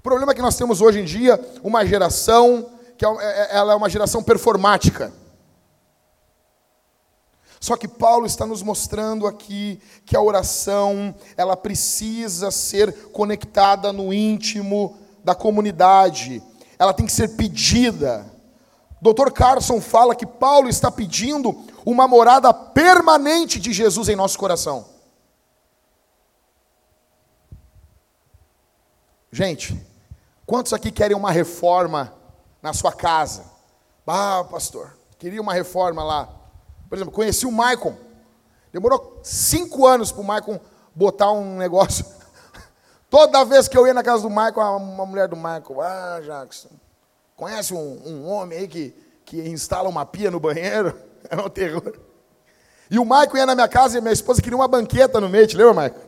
O problema é que nós temos hoje em dia uma geração que é, é, é, ela é uma geração performática. Só que Paulo está nos mostrando aqui que a oração, ela precisa ser conectada no íntimo da comunidade. Ela tem que ser pedida. Dr. Carson fala que Paulo está pedindo uma morada permanente de Jesus em nosso coração. Gente, quantos aqui querem uma reforma na sua casa? Ah, pastor, queria uma reforma lá. Por exemplo, conheci o Maicon. Demorou cinco anos para o Maicon botar um negócio. Toda vez que eu ia na casa do Maicon, uma mulher do Maicon, ah, Jackson, conhece um, um homem aí que que instala uma pia no banheiro. Era um terror. E o Maico ia na minha casa e minha esposa queria uma banqueta no meio, te lembra, Maico?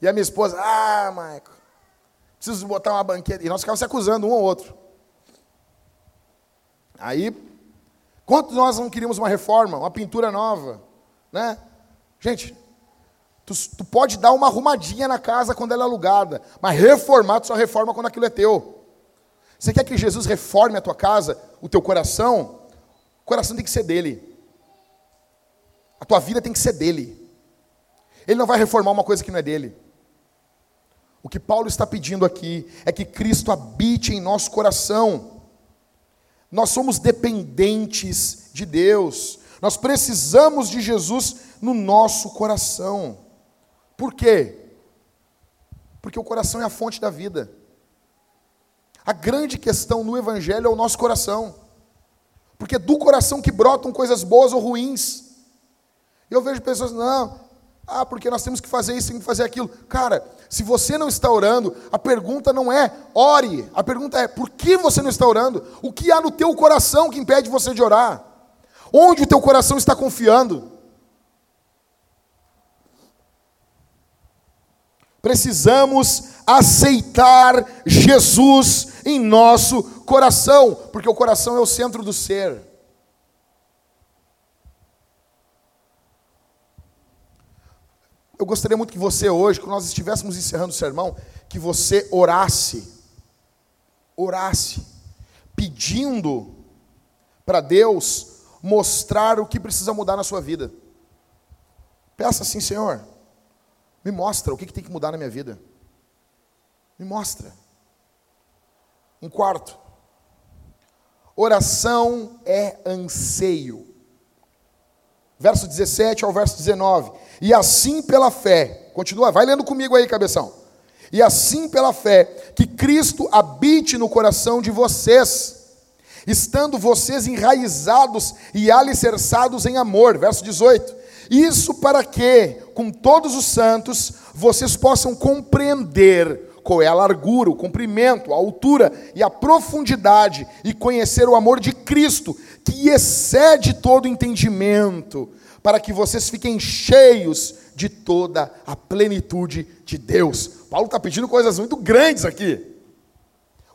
E a minha esposa, ah, Maico, preciso botar uma banqueta. E nós ficávamos se acusando um ao outro. Aí, quantos nós não queríamos uma reforma, uma pintura nova, né? Gente, tu, tu pode dar uma arrumadinha na casa quando ela é alugada, mas reformar tu só reforma quando aquilo é teu. Você quer que Jesus reforme a tua casa, o teu coração? O coração tem que ser dele. A tua vida tem que ser dele. Ele não vai reformar uma coisa que não é dele. O que Paulo está pedindo aqui é que Cristo habite em nosso coração. Nós somos dependentes de Deus. Nós precisamos de Jesus no nosso coração. Por quê? Porque o coração é a fonte da vida. A grande questão no Evangelho é o nosso coração. Porque é do coração que brotam coisas boas ou ruins. Eu vejo pessoas, não, ah, porque nós temos que fazer isso, temos que fazer aquilo. Cara, se você não está orando, a pergunta não é ore, a pergunta é por que você não está orando? O que há no teu coração que impede você de orar? Onde o teu coração está confiando? Precisamos aceitar Jesus em nosso coração, porque o coração é o centro do ser. Eu gostaria muito que você hoje, quando nós estivéssemos encerrando o sermão, que você orasse, orasse, pedindo para Deus mostrar o que precisa mudar na sua vida. Peça assim, Senhor, me mostra o que, tem que mudar na minha vida. Me mostra. Em quarto, oração é anseio verso 17 ao verso 19. E assim pela fé, continua, vai lendo comigo aí, cabeção. E assim pela fé, que Cristo habite no coração de vocês, estando vocês enraizados e alicerçados em amor. Verso 18. Isso para que, com todos os santos, vocês possam compreender qual é a largura, o comprimento, a altura e a profundidade, e conhecer o amor de Cristo, que excede todo entendimento, para que vocês fiquem cheios de toda a plenitude de Deus. Paulo está pedindo coisas muito grandes aqui.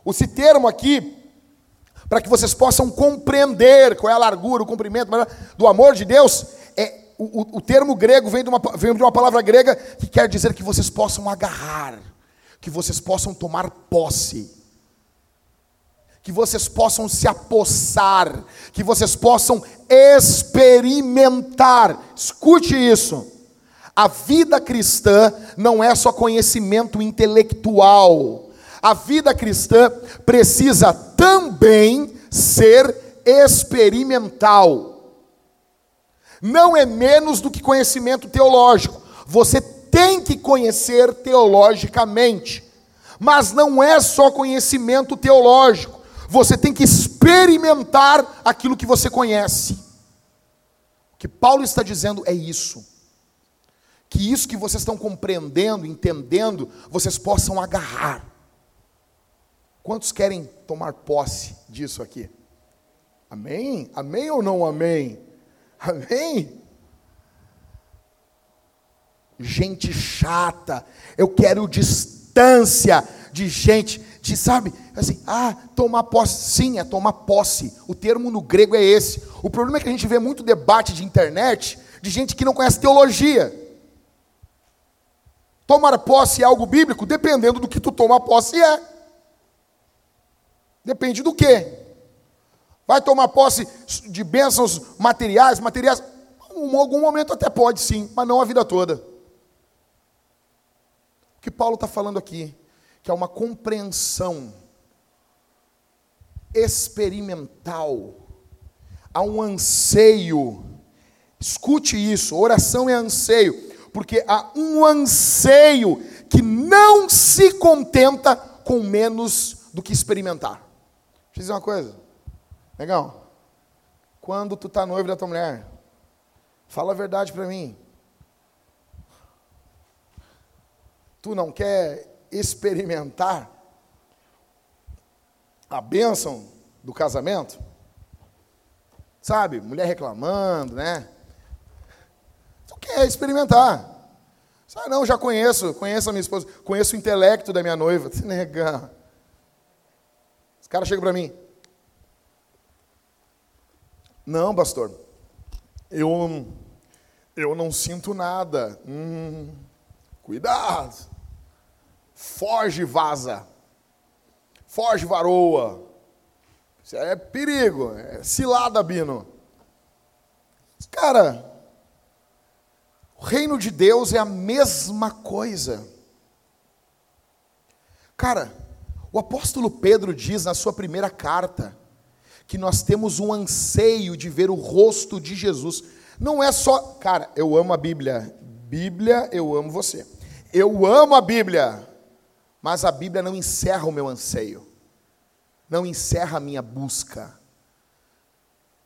Esse termo aqui, para que vocês possam compreender qual é a largura, o comprimento do amor de Deus, é o, o termo grego vem de, uma, vem de uma palavra grega que quer dizer que vocês possam agarrar que vocês possam tomar posse, que vocês possam se apossar, que vocês possam experimentar. Escute isso. A vida cristã não é só conhecimento intelectual. A vida cristã precisa também ser experimental. Não é menos do que conhecimento teológico. Você tem que conhecer teologicamente. Mas não é só conhecimento teológico. Você tem que experimentar aquilo que você conhece. O que Paulo está dizendo é isso. Que isso que vocês estão compreendendo, entendendo, vocês possam agarrar. Quantos querem tomar posse disso aqui? Amém? Amém ou não amém? Amém? gente chata, eu quero distância de gente, de sabe, assim, ah, tomar posse, sim, é tomar posse. O termo no grego é esse. O problema é que a gente vê muito debate de internet de gente que não conhece teologia. Tomar posse é algo bíblico, dependendo do que tu toma posse é. Depende do quê? Vai tomar posse de bênçãos materiais, materiais, em algum momento até pode sim, mas não a vida toda. O que Paulo está falando aqui? Que é uma compreensão experimental, há um anseio. Escute isso, oração é anseio, porque há um anseio que não se contenta com menos do que experimentar. Deixa eu dizer uma coisa, legal. Quando tu está noivo da tua mulher, fala a verdade para mim. Tu não quer experimentar a bênção do casamento? Sabe? Mulher reclamando, né? Tu quer experimentar. Ah, não, já conheço, conheço a minha esposa, conheço o intelecto da minha noiva. Se nega. Os caras chegam para mim. Não, pastor, eu, eu não sinto nada. Hum, cuidado. Foge, vaza. Foge, varoa. Isso é perigo, é cilada, Bino. Cara, o reino de Deus é a mesma coisa. Cara, o apóstolo Pedro diz na sua primeira carta que nós temos um anseio de ver o rosto de Jesus. Não é só, cara, eu amo a Bíblia. Bíblia, eu amo você. Eu amo a Bíblia. Mas a Bíblia não encerra o meu anseio. Não encerra a minha busca.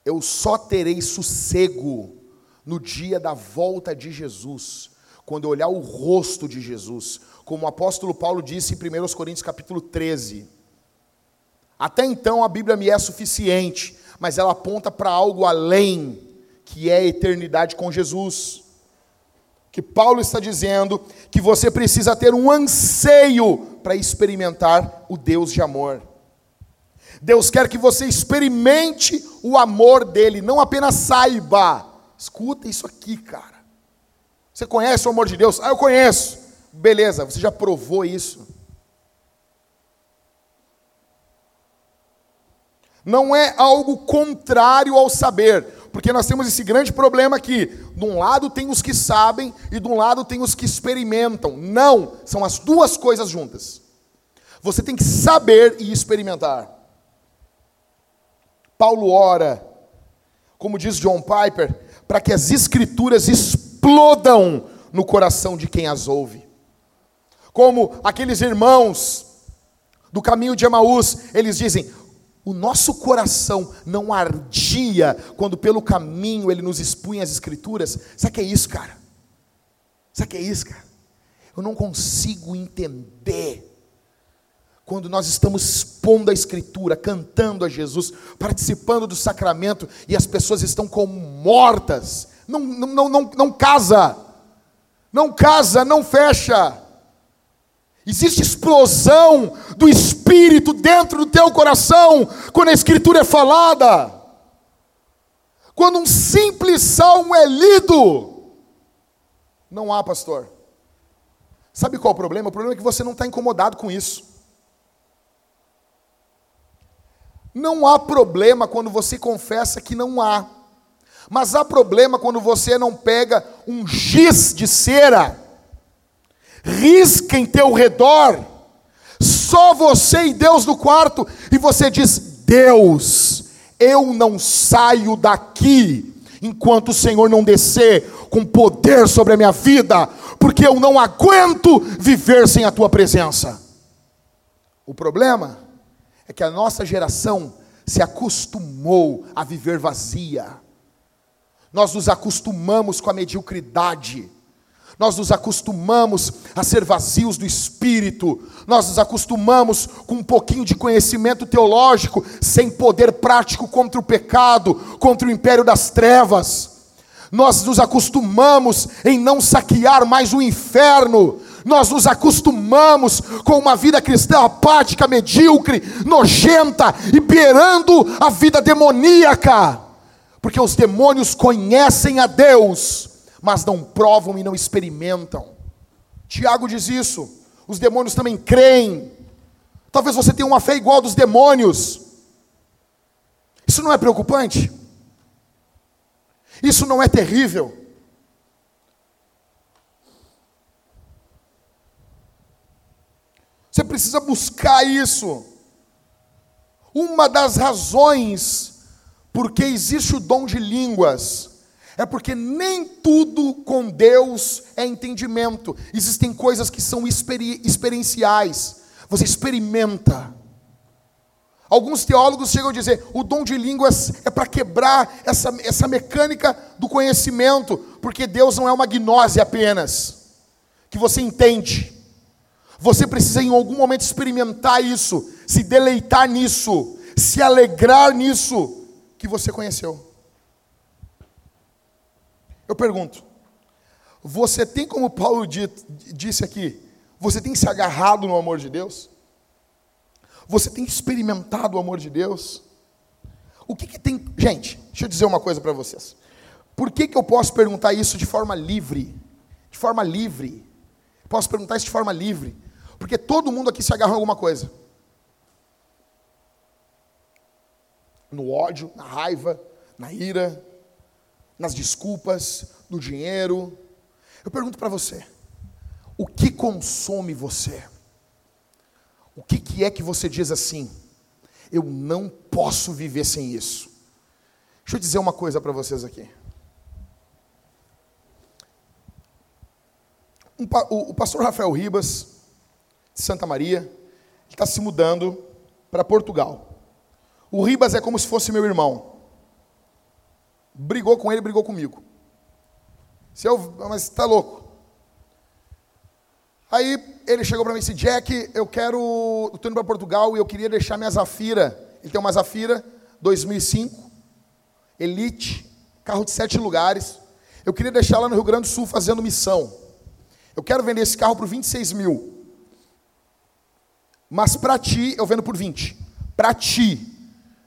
Eu só terei sossego no dia da volta de Jesus, quando eu olhar o rosto de Jesus, como o apóstolo Paulo disse em 1 Coríntios capítulo 13. Até então a Bíblia me é suficiente, mas ela aponta para algo além, que é a eternidade com Jesus. Que Paulo está dizendo que você precisa ter um anseio para experimentar o Deus de amor. Deus quer que você experimente o amor dele, não apenas saiba, Escuta isso aqui, cara. Você conhece o amor de Deus? Ah, eu conheço. Beleza, você já provou isso. Não é algo contrário ao saber, porque nós temos esse grande problema aqui. De um lado tem os que sabem e de um lado tem os que experimentam. Não, são as duas coisas juntas. Você tem que saber e experimentar. Paulo ora, como diz John Piper, para que as escrituras explodam no coração de quem as ouve. Como aqueles irmãos do caminho de Emaús, eles dizem: o nosso coração não ardia quando pelo caminho ele nos expunha as escrituras. Sabe que é isso, cara? Sabe que é isso, cara? Eu não consigo entender quando nós estamos expondo a Escritura, cantando a Jesus, participando do sacramento e as pessoas estão como mortas, não, não, não, não casa, não casa, não fecha. Existe explosão do Espírito dentro do teu coração quando a Escritura é falada. Quando um simples salmo é lido, não há, pastor. Sabe qual é o problema? O problema é que você não está incomodado com isso. Não há problema quando você confessa que não há. Mas há problema quando você não pega um giz de cera, risca em teu redor, só você e Deus no quarto, e você diz: Deus, eu não saio daqui enquanto o Senhor não descer com poder sobre a minha vida, porque eu não aguento viver sem a tua presença. O problema é que a nossa geração se acostumou a viver vazia. Nós nos acostumamos com a mediocridade. Nós nos acostumamos a ser vazios do espírito. Nós nos acostumamos com um pouquinho de conhecimento teológico, sem poder prático contra o pecado, contra o império das trevas. Nós nos acostumamos em não saquear mais o inferno, nós nos acostumamos com uma vida cristã apática, medíocre, nojenta e a vida demoníaca, porque os demônios conhecem a Deus, mas não provam e não experimentam. Tiago diz isso. Os demônios também creem. Talvez você tenha uma fé igual dos demônios. Isso não é preocupante? Isso não é terrível? Você precisa buscar isso. Uma das razões porque existe o dom de línguas é porque nem tudo com Deus é entendimento. Existem coisas que são experi experienciais. Você experimenta. Alguns teólogos chegam a dizer: o dom de línguas é para quebrar essa, essa mecânica do conhecimento, porque Deus não é uma gnose apenas, que você entende. Você precisa em algum momento experimentar isso, se deleitar nisso, se alegrar nisso que você conheceu. Eu pergunto: você tem, como Paulo disse aqui, você tem se agarrado no amor de Deus? Você tem experimentado o amor de Deus? O que, que tem. Gente, deixa eu dizer uma coisa para vocês. Por que, que eu posso perguntar isso de forma livre? De forma livre. Posso perguntar isso de forma livre. Porque todo mundo aqui se agarra em alguma coisa. No ódio, na raiva, na ira, nas desculpas, no dinheiro. Eu pergunto para você: o que consome você? O que, que é que você diz assim? Eu não posso viver sem isso. Deixa eu dizer uma coisa para vocês aqui. Um, o, o, pastor Rafael Ribas, de Santa Maria, está se mudando para Portugal. O Ribas é como se fosse meu irmão. Brigou com ele, brigou comigo. Se eu, mas está louco. Aí ele chegou para mim e disse: Jack, eu quero. Estou indo para Portugal e eu queria deixar minha Zafira. Ele tem uma Zafira 2005, Elite, carro de sete lugares. Eu queria deixar lá no Rio Grande do Sul fazendo missão. Eu quero vender esse carro por 26 mil. Mas para ti, eu vendo por 20. Para ti.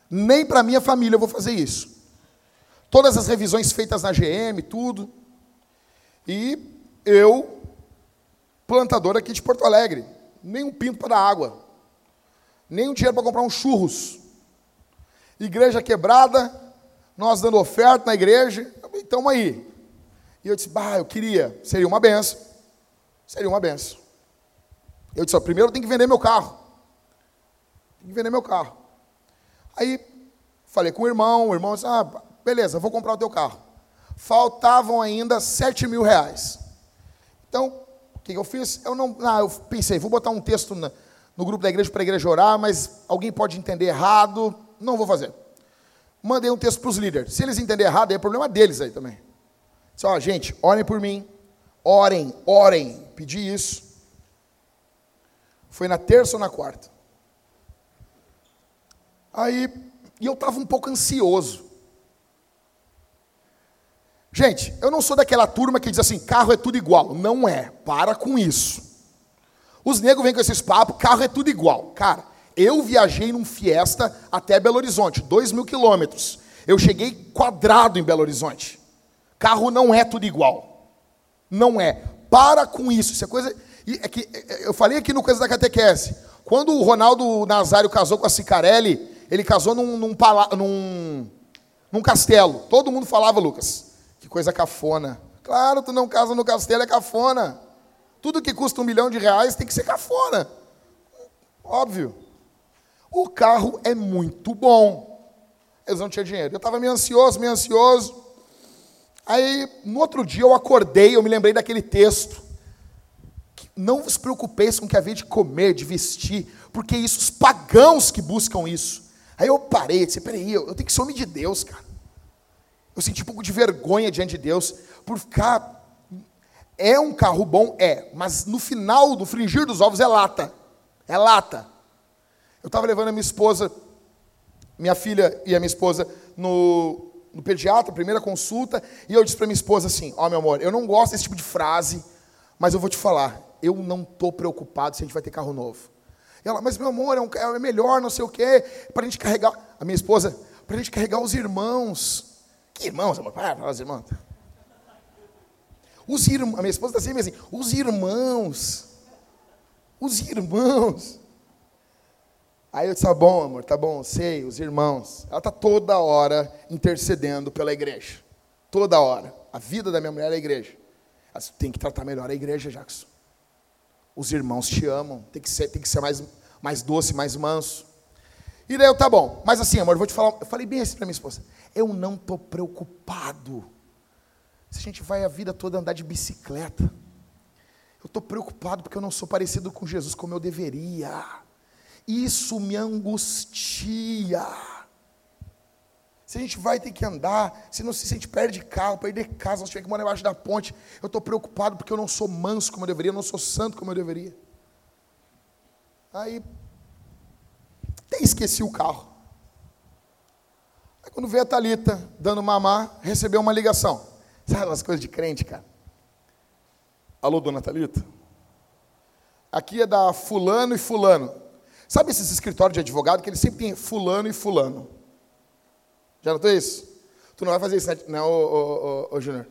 Nem para minha família eu vou fazer isso. Todas as revisões feitas na GM, tudo. E eu, plantador aqui de Porto Alegre, nem um pinto para dar água, nem um dinheiro para comprar uns churros. Igreja quebrada, nós dando oferta na igreja, então aí. E eu disse, bah, eu queria, seria uma benção. Seria uma benção. Eu disse, ó, primeiro eu tenho que vender meu carro. Tem que vender meu carro. Aí falei com o irmão, o irmão disse, ah, beleza, vou comprar o teu carro faltavam ainda 7 mil reais. Então, o que eu fiz? Eu não. Ah, eu pensei, vou botar um texto na, no grupo da igreja para a igreja orar, mas alguém pode entender errado. Não vou fazer. Mandei um texto para os líderes. Se eles entenderem errado, é problema deles aí também. Só, ó, gente, orem por mim. Orem, orem. Pedi isso. Foi na terça ou na quarta. Aí, e eu estava um pouco ansioso. Gente, eu não sou daquela turma que diz assim, carro é tudo igual. Não é. Para com isso. Os negros vêm com esses papos, carro é tudo igual. Cara, eu viajei num Fiesta até Belo Horizonte, dois mil quilômetros. Eu cheguei quadrado em Belo Horizonte. Carro não é tudo igual. Não é. Para com isso. Isso é coisa. É que, eu falei aqui no Coisa da Catequese. Quando o Ronaldo Nazário casou com a Cicarelli, ele casou num, num, num, num castelo. Todo mundo falava, Lucas. Que coisa cafona. Claro, tu não casa no castelo, é cafona. Tudo que custa um milhão de reais tem que ser cafona. Óbvio. O carro é muito bom. Eles não tinham dinheiro. Eu estava meio ansioso, meio ansioso. Aí, no outro dia, eu acordei, eu me lembrei daquele texto. Não vos preocupeis com o que havia de comer, de vestir, porque isso, os pagãos que buscam isso. Aí eu parei, disse, peraí, eu, eu tenho que ser homem de Deus, cara. Eu senti um pouco de vergonha diante de Deus por ficar. É um carro bom? É, mas no final, do fringir dos ovos, é lata. É lata. Eu estava levando a minha esposa, minha filha e a minha esposa no, no pediatra, primeira consulta, e eu disse para minha esposa assim: Ó, oh, meu amor, eu não gosto desse tipo de frase, mas eu vou te falar, eu não estou preocupado se a gente vai ter carro novo. Ela, mas meu amor, é, um, é melhor, não sei o quê, para a gente carregar. A minha esposa, para a gente carregar os irmãos. Que irmãos, amor? Para, para os irmãos. Os irmãos, a minha esposa está sempre assim, os irmãos. Os irmãos. Aí eu disse, tá bom, amor, tá bom, sei, os irmãos. Ela está toda hora intercedendo pela igreja. Toda hora. A vida da minha mulher é a igreja. Ela disse, tem que tratar melhor a igreja, Jackson. Os irmãos te amam, tem que ser, tem que ser mais, mais doce, mais manso. E daí eu, tá bom. Mas assim, amor, vou te falar. Eu falei bem assim para minha esposa. Eu não estou preocupado. Se a gente vai a vida toda andar de bicicleta. Eu estou preocupado porque eu não sou parecido com Jesus como eu deveria. Isso me angustia. Se a gente vai ter que andar, se, não, se a gente perde carro, perder casa, nós tiver que morar embaixo da ponte, eu estou preocupado porque eu não sou manso como eu deveria, eu não sou santo como eu deveria. Aí até esqueci o carro. Aí quando veio a Talita dando mamar, recebeu uma ligação. Sabe as coisas de crente, cara? Alô, dona Thalita? Aqui é da fulano e fulano. Sabe esses escritórios de advogado que eles sempre têm fulano e fulano? Já notou isso? Tu não vai fazer isso, né, ô, ô, ô, ô Júnior?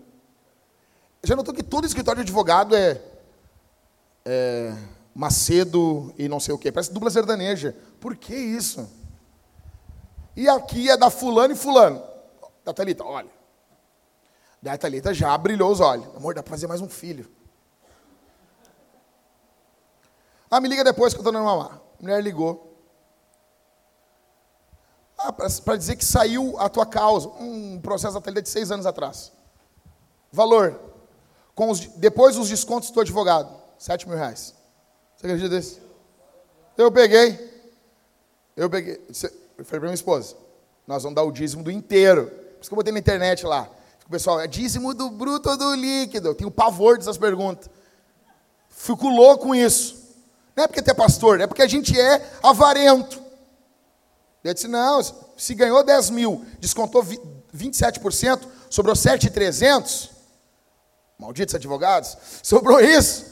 Já notou que todo escritório de advogado é, é Macedo e não sei o quê? Parece dupla sertaneja. Por que isso? E aqui é da fulano e fulano. Da Thalita, olha. Da Thalita já brilhou os olhos. Amor, dá para fazer mais um filho. Ah, me liga depois que eu estou dando mamar. A mulher ligou. Ah, para dizer que saiu a tua causa. Um processo da Thalita de seis anos atrás. Valor. Com os, depois os descontos do advogado. Sete mil reais. Você acredita nisso? Eu peguei. Eu peguei. Eu falei para minha esposa. Nós vamos dar o dízimo do inteiro. Por isso que eu botei na internet lá. O pessoal, é dízimo do bruto ou do líquido? Eu tenho pavor dessas perguntas. Fico louco com isso. Não é porque tu é pastor, é porque a gente é avarento. Eu disse, não, se ganhou 10 mil, descontou 27%, sobrou 7,300, malditos advogados, sobrou isso,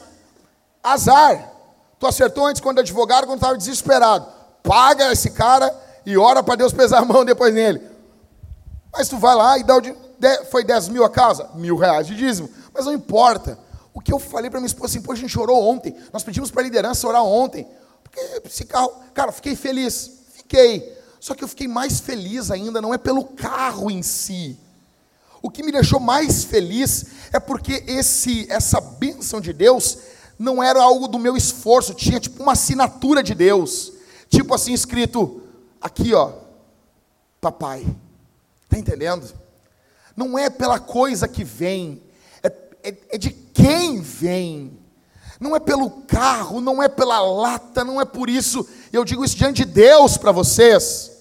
azar. Tu acertou antes quando advogado, quando estava desesperado. Paga esse cara e ora para Deus pesar a mão depois nele. Mas tu vai lá e dá o foi 10 mil a casa? Mil reais de dízimo. Mas não importa. O que eu falei para minha esposa assim, pô, a gente orou ontem. Nós pedimos para a liderança orar ontem. Porque esse carro, cara, fiquei feliz. Fiquei. Só que eu fiquei mais feliz ainda, não é pelo carro em si. O que me deixou mais feliz é porque esse, essa bênção de Deus não era algo do meu esforço, tinha tipo uma assinatura de Deus. Tipo assim, escrito aqui, ó, papai. Está entendendo? Não é pela coisa que vem, é, é, é de quem vem. Não é pelo carro, não é pela lata, não é por isso. Eu digo isso diante de Deus para vocês.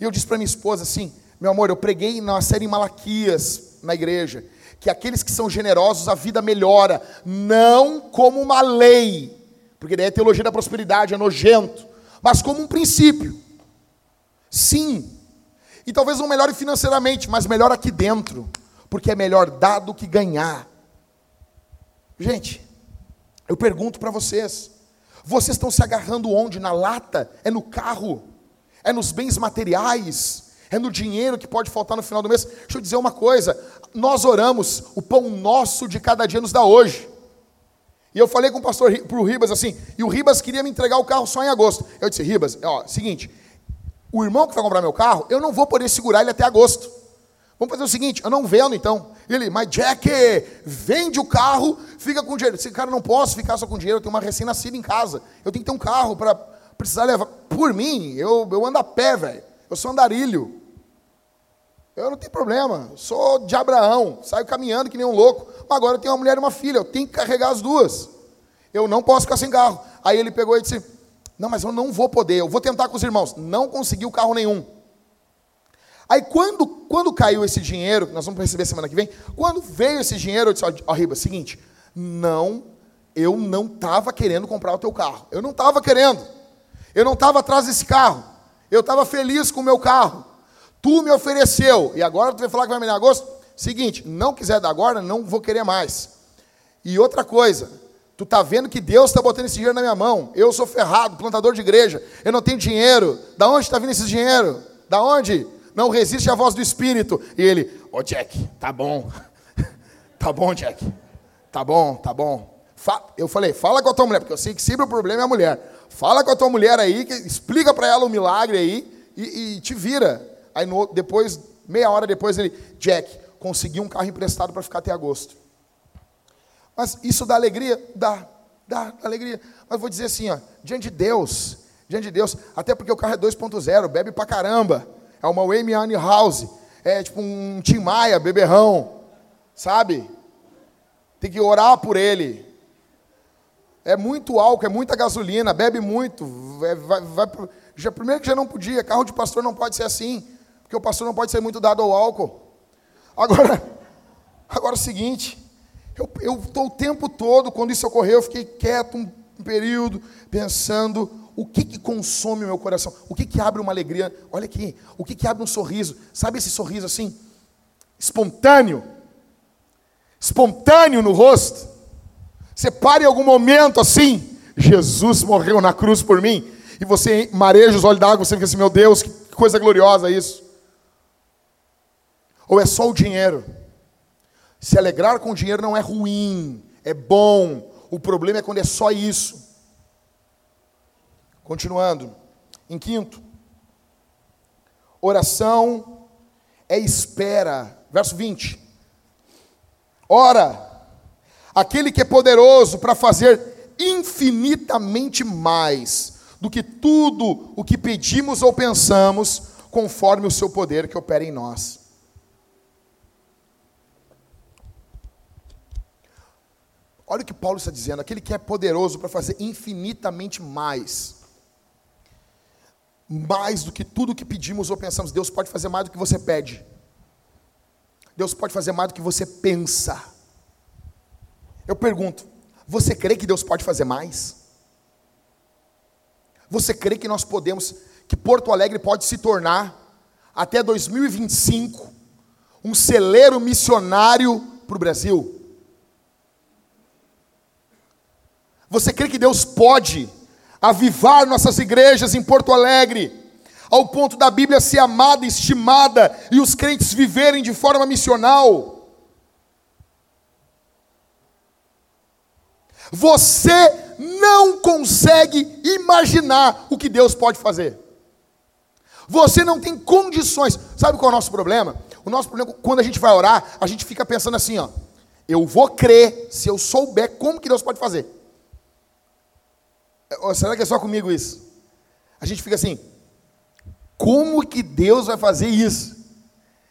E eu disse para minha esposa assim: meu amor, eu preguei na série Malaquias na igreja, que aqueles que são generosos a vida melhora, não como uma lei, porque daí a teologia da prosperidade é nojento, mas como um princípio. Sim. E talvez não melhore financeiramente, mas melhor aqui dentro, porque é melhor dar do que ganhar. Gente, eu pergunto para vocês: vocês estão se agarrando onde? Na lata? É no carro? É nos bens materiais? É no dinheiro que pode faltar no final do mês? Deixa eu dizer uma coisa: nós oramos, o pão nosso de cada dia nos dá hoje. E eu falei com o pastor para o Ribas assim, e o Ribas queria me entregar o carro só em agosto. Eu disse, Ribas, ó, seguinte, o irmão que vai comprar meu carro, eu não vou poder segurar ele até agosto. Vamos fazer o seguinte, eu não vendo então. Ele, mas Jack, vende o carro, fica com dinheiro. Esse cara não posso ficar só com dinheiro, eu tenho uma recém-nascida em casa. Eu tenho que ter um carro para precisar levar. Por mim, eu, eu ando a pé, velho. Eu sou andarilho. Eu não tenho problema. Sou de Abraão, saio caminhando que nem um louco. Mas agora eu tenho uma mulher e uma filha, eu tenho que carregar as duas. Eu não posso ficar sem carro. Aí ele pegou e disse: Não, mas eu não vou poder, eu vou tentar com os irmãos. Não conseguiu carro nenhum. Aí quando, quando caiu esse dinheiro, nós vamos receber semana que vem, quando veio esse dinheiro, eu disse, ó, Riba, seguinte, não, eu não estava querendo comprar o teu carro. Eu não estava querendo. Eu não estava atrás desse carro. Eu estava feliz com o meu carro. Tu me ofereceu, e agora tu vai falar que vai me dar agosto? Seguinte, não quiser dar agora, não vou querer mais. E outra coisa, tu tá vendo que Deus está botando esse dinheiro na minha mão. Eu sou ferrado, plantador de igreja. Eu não tenho dinheiro. Da onde está vindo esse dinheiro? Da onde? não resiste à voz do Espírito. E ele, ô oh, Jack, tá bom. tá bom, Jack. Tá bom, tá bom. Eu falei, fala com a tua mulher, porque eu sei que sempre o problema é a mulher. Fala com a tua mulher aí, explica para ela o milagre aí e, e te vira. Aí no, depois, meia hora depois, ele, Jack, consegui um carro emprestado para ficar até agosto. Mas isso dá alegria? Dá, dá, dá alegria. Mas vou dizer assim, ó, diante de Deus, diante de Deus, até porque o carro é 2.0, bebe pra caramba. É uma Amy House. É tipo um Tim Maia, beberrão. Sabe? Tem que orar por ele. É muito álcool, é muita gasolina, bebe muito. Vai, vai, já, primeiro que já não podia, carro de pastor não pode ser assim. Porque o pastor não pode ser muito dado ao álcool. Agora, agora é o seguinte. Eu estou o tempo todo, quando isso ocorreu, eu fiquei quieto um período, pensando o que, que consome o meu coração? O que, que abre uma alegria? Olha aqui, o que, que abre um sorriso? Sabe esse sorriso assim? Espontâneo? espontâneo no rosto. Você para em algum momento assim, Jesus morreu na cruz por mim, e você mareja os olhos d'água, você fica assim, meu Deus, que coisa gloriosa isso. Ou é só o dinheiro? Se alegrar com o dinheiro não é ruim, é bom. O problema é quando é só isso. Continuando. Em quinto, oração é espera. Verso 20. Ora, aquele que é poderoso para fazer infinitamente mais do que tudo o que pedimos ou pensamos, conforme o seu poder que opera em nós. Olha o que Paulo está dizendo: aquele que é poderoso para fazer infinitamente mais. Mais do que tudo que pedimos ou pensamos. Deus pode fazer mais do que você pede. Deus pode fazer mais do que você pensa. Eu pergunto: você crê que Deus pode fazer mais? Você crê que nós podemos, que Porto Alegre pode se tornar, até 2025, um celeiro missionário para o Brasil? Você crê que Deus pode avivar nossas igrejas em Porto Alegre, ao ponto da Bíblia ser amada, estimada e os crentes viverem de forma missional? Você não consegue imaginar o que Deus pode fazer. Você não tem condições. Sabe qual é o nosso problema? O nosso problema, quando a gente vai orar, a gente fica pensando assim, ó. Eu vou crer se eu souber como que Deus pode fazer. Ou será que é só comigo isso? A gente fica assim, como que Deus vai fazer isso?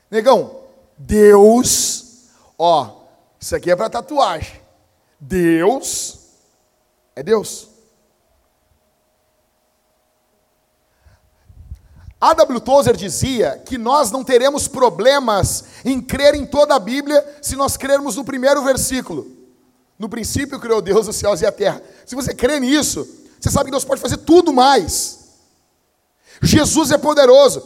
Negão, Deus, ó, isso aqui é para tatuagem. Deus é Deus. A W. Tozer dizia que nós não teremos problemas em crer em toda a Bíblia se nós crermos no primeiro versículo. No princípio criou Deus os céus e a terra. Se você crê nisso, você sabe que Deus pode fazer tudo mais. Jesus é poderoso.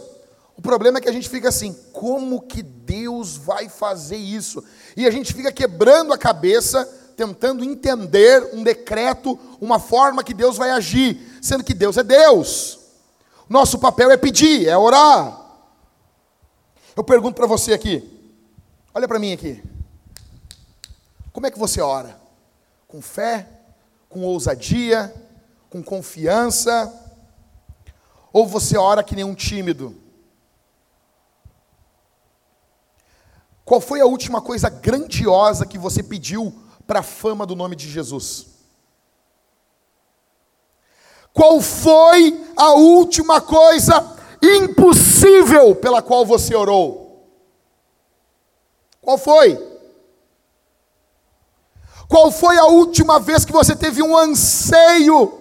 O problema é que a gente fica assim: como que Deus vai fazer isso? E a gente fica quebrando a cabeça, tentando entender um decreto, uma forma que Deus vai agir, sendo que Deus é Deus. Nosso papel é pedir, é orar. Eu pergunto para você aqui, olha para mim aqui. Como é que você ora? Com fé? Com ousadia? Com confiança? Ou você ora que nem um tímido? Qual foi a última coisa grandiosa que você pediu para a fama do nome de Jesus? Qual foi a última coisa impossível pela qual você orou? Qual foi? Qual foi a última vez que você teve um anseio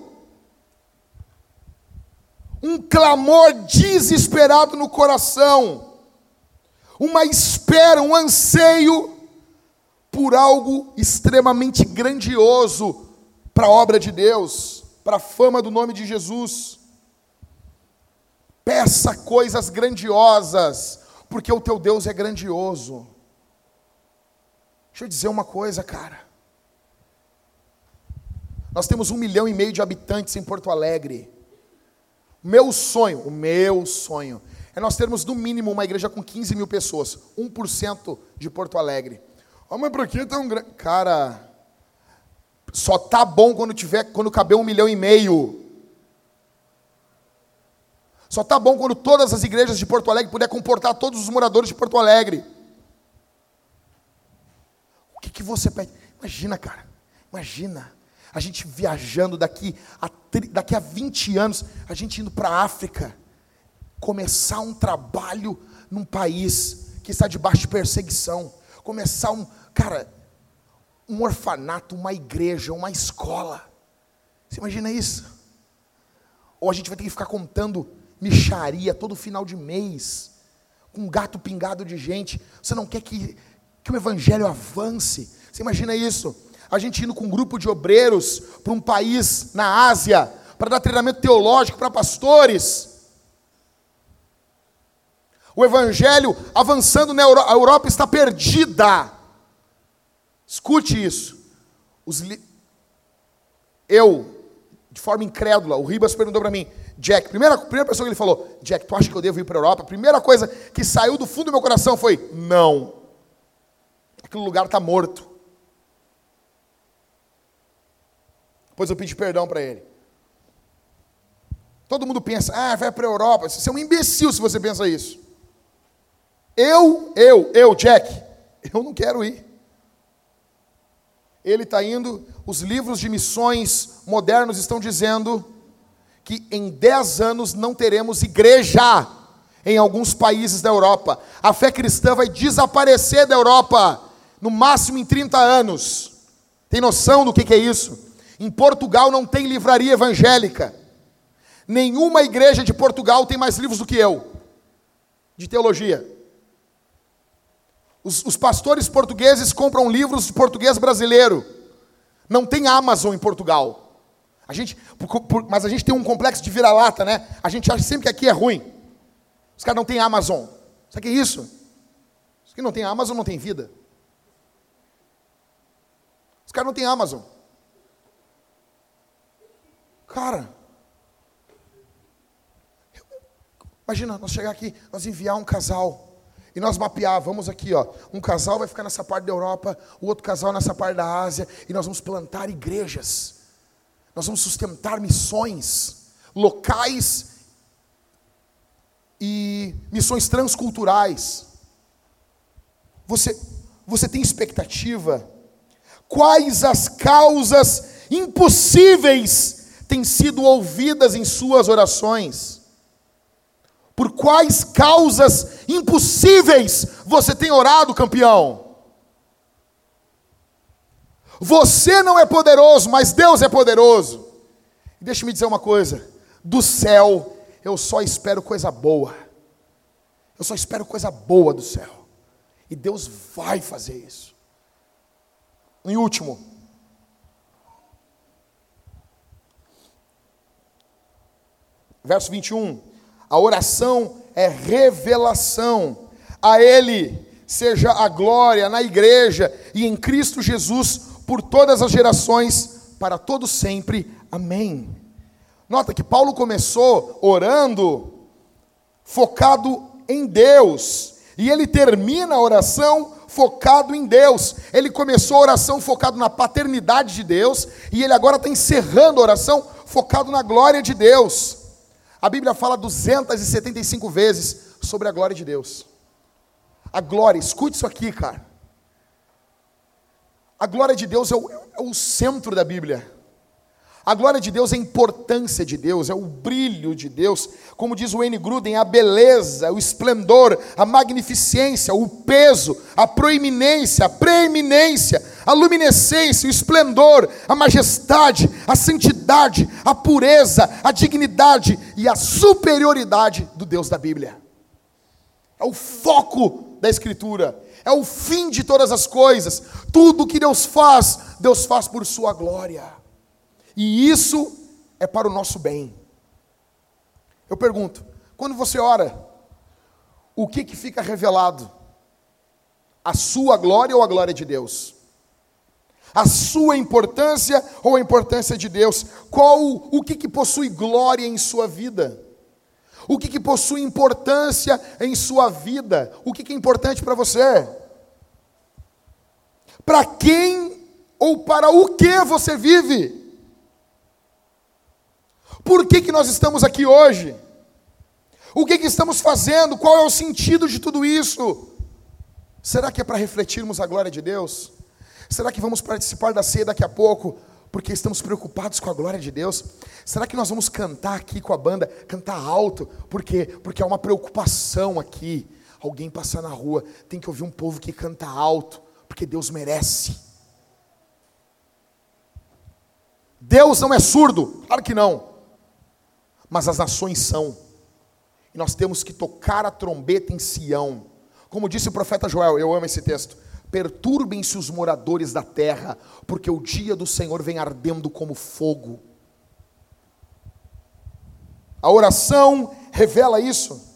um clamor desesperado no coração, uma espera, um anseio por algo extremamente grandioso para a obra de Deus, para a fama do nome de Jesus. Peça coisas grandiosas, porque o teu Deus é grandioso. Deixa eu dizer uma coisa, cara. Nós temos um milhão e meio de habitantes em Porto Alegre. Meu sonho, o meu sonho, é nós termos no mínimo uma igreja com 15 mil pessoas, 1% de Porto Alegre. Oh, mas por que tão grande? Cara, só tá bom quando tiver, quando caber um milhão e meio. Só tá bom quando todas as igrejas de Porto Alegre puder comportar todos os moradores de Porto Alegre. O que, que você pede? Imagina, cara. Imagina a gente viajando daqui a, daqui a 20 anos, a gente indo para a África, começar um trabalho num país que está debaixo de perseguição, começar um, cara, um orfanato, uma igreja, uma escola. Você imagina isso? Ou a gente vai ter que ficar contando micharia todo final de mês, com um gato pingado de gente. Você não quer que, que o evangelho avance? Você imagina isso? A gente indo com um grupo de obreiros para um país na Ásia, para dar treinamento teológico para pastores. O evangelho avançando na Europa, a Europa está perdida. Escute isso. Li... Eu, de forma incrédula, o Ribas perguntou para mim, Jack, primeira, primeira pessoa que ele falou, Jack, tu acha que eu devo ir para a Europa? A primeira coisa que saiu do fundo do meu coração foi, não. Aquele lugar está morto. Depois eu pedi perdão para ele. Todo mundo pensa, ah, vai para a Europa. Você é um imbecil se você pensa isso. Eu, eu, eu, Jack, eu não quero ir. Ele está indo, os livros de missões modernos estão dizendo que em 10 anos não teremos igreja em alguns países da Europa. A fé cristã vai desaparecer da Europa, no máximo em 30 anos. Tem noção do que, que é isso? Em Portugal não tem livraria evangélica. Nenhuma igreja de Portugal tem mais livros do que eu, de teologia. Os, os pastores portugueses compram livros de português brasileiro. Não tem Amazon em Portugal. A gente, por, por, mas a gente tem um complexo de vira-lata, né? A gente acha sempre que aqui é ruim. Os caras não têm Amazon. Sabe o que é isso? Os que não tem Amazon não tem vida. Os caras não têm Amazon. Cara, imagina nós chegar aqui, nós enviar um casal e nós mapear, vamos aqui, ó, um casal vai ficar nessa parte da Europa, o outro casal nessa parte da Ásia, e nós vamos plantar igrejas. Nós vamos sustentar missões locais e missões transculturais. Você você tem expectativa? Quais as causas impossíveis têm sido ouvidas em suas orações? Por quais causas impossíveis você tem orado, campeão? Você não é poderoso, mas Deus é poderoso. Deixa-me dizer uma coisa: do céu eu só espero coisa boa. Eu só espero coisa boa do céu. E Deus vai fazer isso. Em último, verso 21. A oração é revelação. A Ele seja a glória na igreja e em Cristo Jesus por todas as gerações, para todos sempre. Amém. Nota que Paulo começou orando focado em Deus, e ele termina a oração focado em Deus. Ele começou a oração focado na paternidade de Deus, e ele agora está encerrando a oração focado na glória de Deus. A Bíblia fala 275 vezes sobre a glória de Deus. A glória, escute isso aqui, cara. A glória de Deus é o, é o centro da Bíblia. A glória de Deus é a importância de Deus, é o brilho de Deus. Como diz o Wayne Gruden, a beleza, o esplendor, a magnificência, o peso, a proeminência, a preeminência, a luminescência, o esplendor, a majestade, a santidade, a pureza, a dignidade e a superioridade do Deus da Bíblia. É o foco da Escritura, é o fim de todas as coisas. Tudo que Deus faz, Deus faz por Sua glória. E isso é para o nosso bem. Eu pergunto, quando você ora, o que, que fica revelado? A sua glória ou a glória de Deus? A sua importância ou a importância de Deus? Qual o que, que possui glória em sua vida? O que, que possui importância em sua vida? O que, que é importante para você? Para quem ou para o que você vive? Por que, que nós estamos aqui hoje? O que, que estamos fazendo? Qual é o sentido de tudo isso? Será que é para refletirmos a glória de Deus? Será que vamos participar da ceia daqui a pouco porque estamos preocupados com a glória de Deus? Será que nós vamos cantar aqui com a banda, cantar alto? Por quê? Porque há uma preocupação aqui. Alguém passar na rua, tem que ouvir um povo que canta alto, porque Deus merece. Deus não é surdo, claro que não mas as nações são. E nós temos que tocar a trombeta em Sião. Como disse o profeta Joel, eu amo esse texto. Perturbem-se os moradores da terra, porque o dia do Senhor vem ardendo como fogo. A oração revela isso.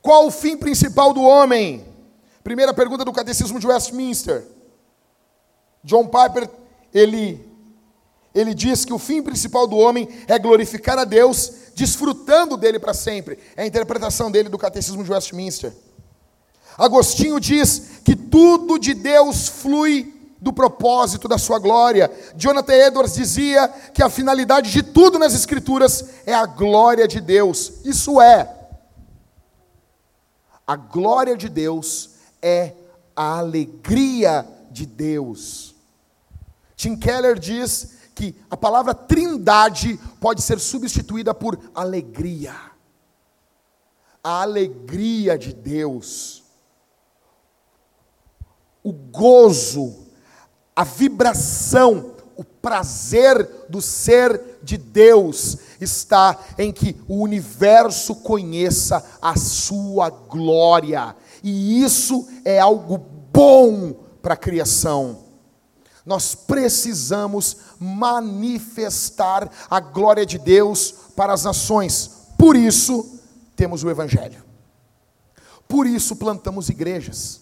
Qual o fim principal do homem? Primeira pergunta do Catecismo de Westminster. John Piper, ele, ele diz que o fim principal do homem é glorificar a Deus, desfrutando dele para sempre. É a interpretação dele do Catecismo de Westminster. Agostinho diz que tudo de Deus flui do propósito da sua glória. Jonathan Edwards dizia que a finalidade de tudo nas Escrituras é a glória de Deus. Isso é, a glória de Deus é a alegria de Deus. Tim Keller diz que a palavra trindade pode ser substituída por alegria. A alegria de Deus. O gozo a vibração, o prazer do ser de Deus está em que o universo conheça a sua glória. E isso é algo bom para a criação. Nós precisamos manifestar a glória de Deus para as nações. Por isso, temos o Evangelho. Por isso, plantamos igrejas.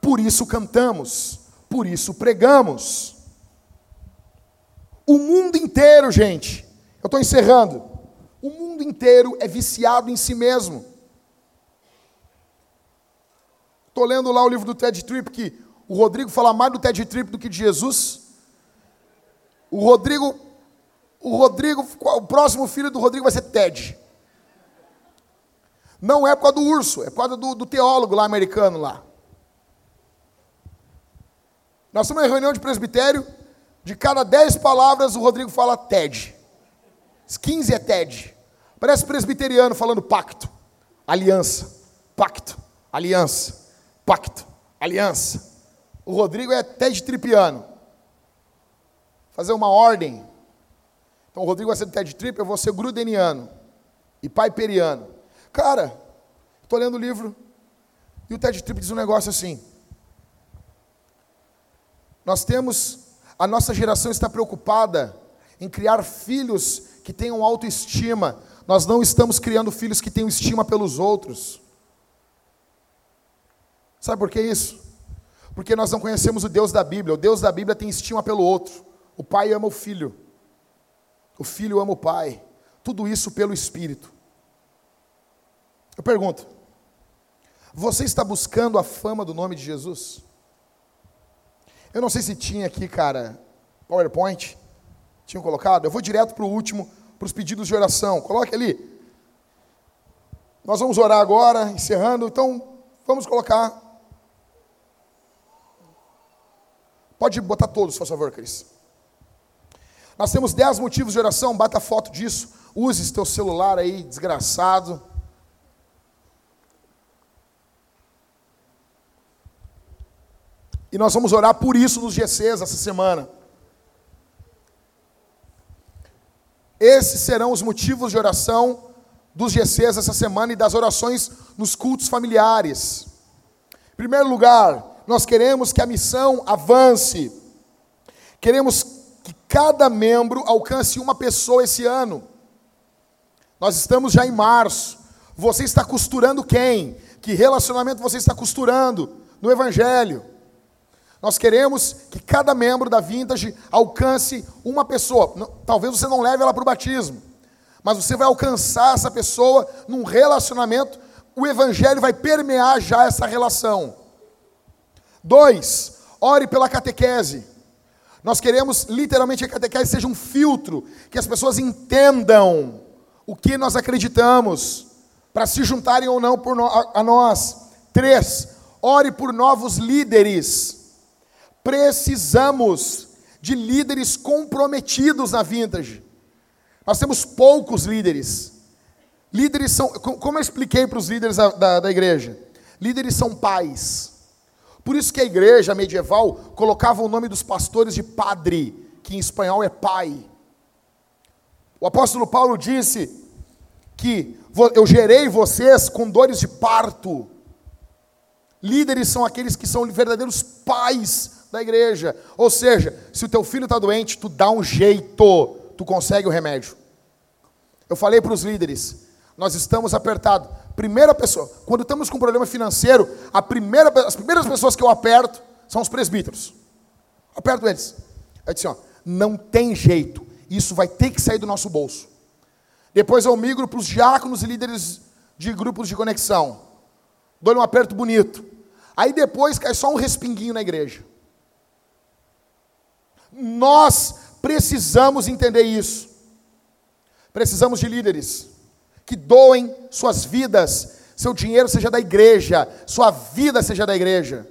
Por isso, cantamos por isso pregamos. O mundo inteiro, gente, eu estou encerrando. O mundo inteiro é viciado em si mesmo. Estou lendo lá o livro do Ted Tripp, que o Rodrigo fala mais do Ted Tripp do que de Jesus. O Rodrigo, o Rodrigo, o próximo filho do Rodrigo vai ser Ted. Não é por causa do urso, é por causa do, do teólogo lá americano lá. Nós estamos em reunião de presbitério, de cada dez palavras o Rodrigo fala TED. 15 é TED. Parece presbiteriano falando pacto, aliança, pacto, aliança, pacto, aliança. O Rodrigo é TED tripiano. Fazer uma ordem. Então o Rodrigo vai ser TED trip, eu vou ser grudeniano e paiperiano. Cara, estou lendo o livro e o TED trip diz um negócio assim. Nós temos, a nossa geração está preocupada em criar filhos que tenham autoestima. Nós não estamos criando filhos que tenham estima pelos outros. Sabe por que isso? Porque nós não conhecemos o Deus da Bíblia. O Deus da Bíblia tem estima pelo outro. O pai ama o filho. O filho ama o pai. Tudo isso pelo Espírito. Eu pergunto: você está buscando a fama do nome de Jesus? Eu não sei se tinha aqui, cara, PowerPoint. Tinham colocado? Eu vou direto para o último, para os pedidos de oração. Coloque ali. Nós vamos orar agora, encerrando. Então, vamos colocar. Pode botar todos, por favor, Cris. Nós temos dez motivos de oração. Bata foto disso. Use seu celular aí, desgraçado. E nós vamos orar por isso nos GCs essa semana. Esses serão os motivos de oração dos GCs essa semana e das orações nos cultos familiares. Em primeiro lugar, nós queremos que a missão avance. Queremos que cada membro alcance uma pessoa esse ano. Nós estamos já em março. Você está costurando quem? Que relacionamento você está costurando no Evangelho? Nós queremos que cada membro da Vintage alcance uma pessoa. Talvez você não leve ela para o batismo, mas você vai alcançar essa pessoa num relacionamento. O Evangelho vai permear já essa relação. Dois, ore pela catequese. Nós queremos literalmente que a catequese seja um filtro, que as pessoas entendam o que nós acreditamos, para se juntarem ou não no, a, a nós. Três, ore por novos líderes. Precisamos de líderes comprometidos na vintage. Nós temos poucos líderes. Líderes são, como eu expliquei para os líderes da, da, da igreja, líderes são pais. Por isso que a igreja medieval colocava o nome dos pastores de padre, que em espanhol é pai. O apóstolo Paulo disse que eu gerei vocês com dores de parto. Líderes são aqueles que são verdadeiros pais da igreja. Ou seja, se o teu filho está doente, tu dá um jeito, tu consegue o remédio. Eu falei para os líderes, nós estamos apertados. Primeira pessoa, quando estamos com problema financeiro, a primeira, as primeiras pessoas que eu aperto são os presbíteros. Aperto eles. Aí disse, ó, não tem jeito. Isso vai ter que sair do nosso bolso. Depois eu migro para os diáconos e líderes de grupos de conexão. Dou-lhe um aperto bonito. Aí depois cai só um respinguinho na igreja. Nós precisamos entender isso. Precisamos de líderes que doem suas vidas, seu dinheiro seja da igreja, sua vida seja da igreja.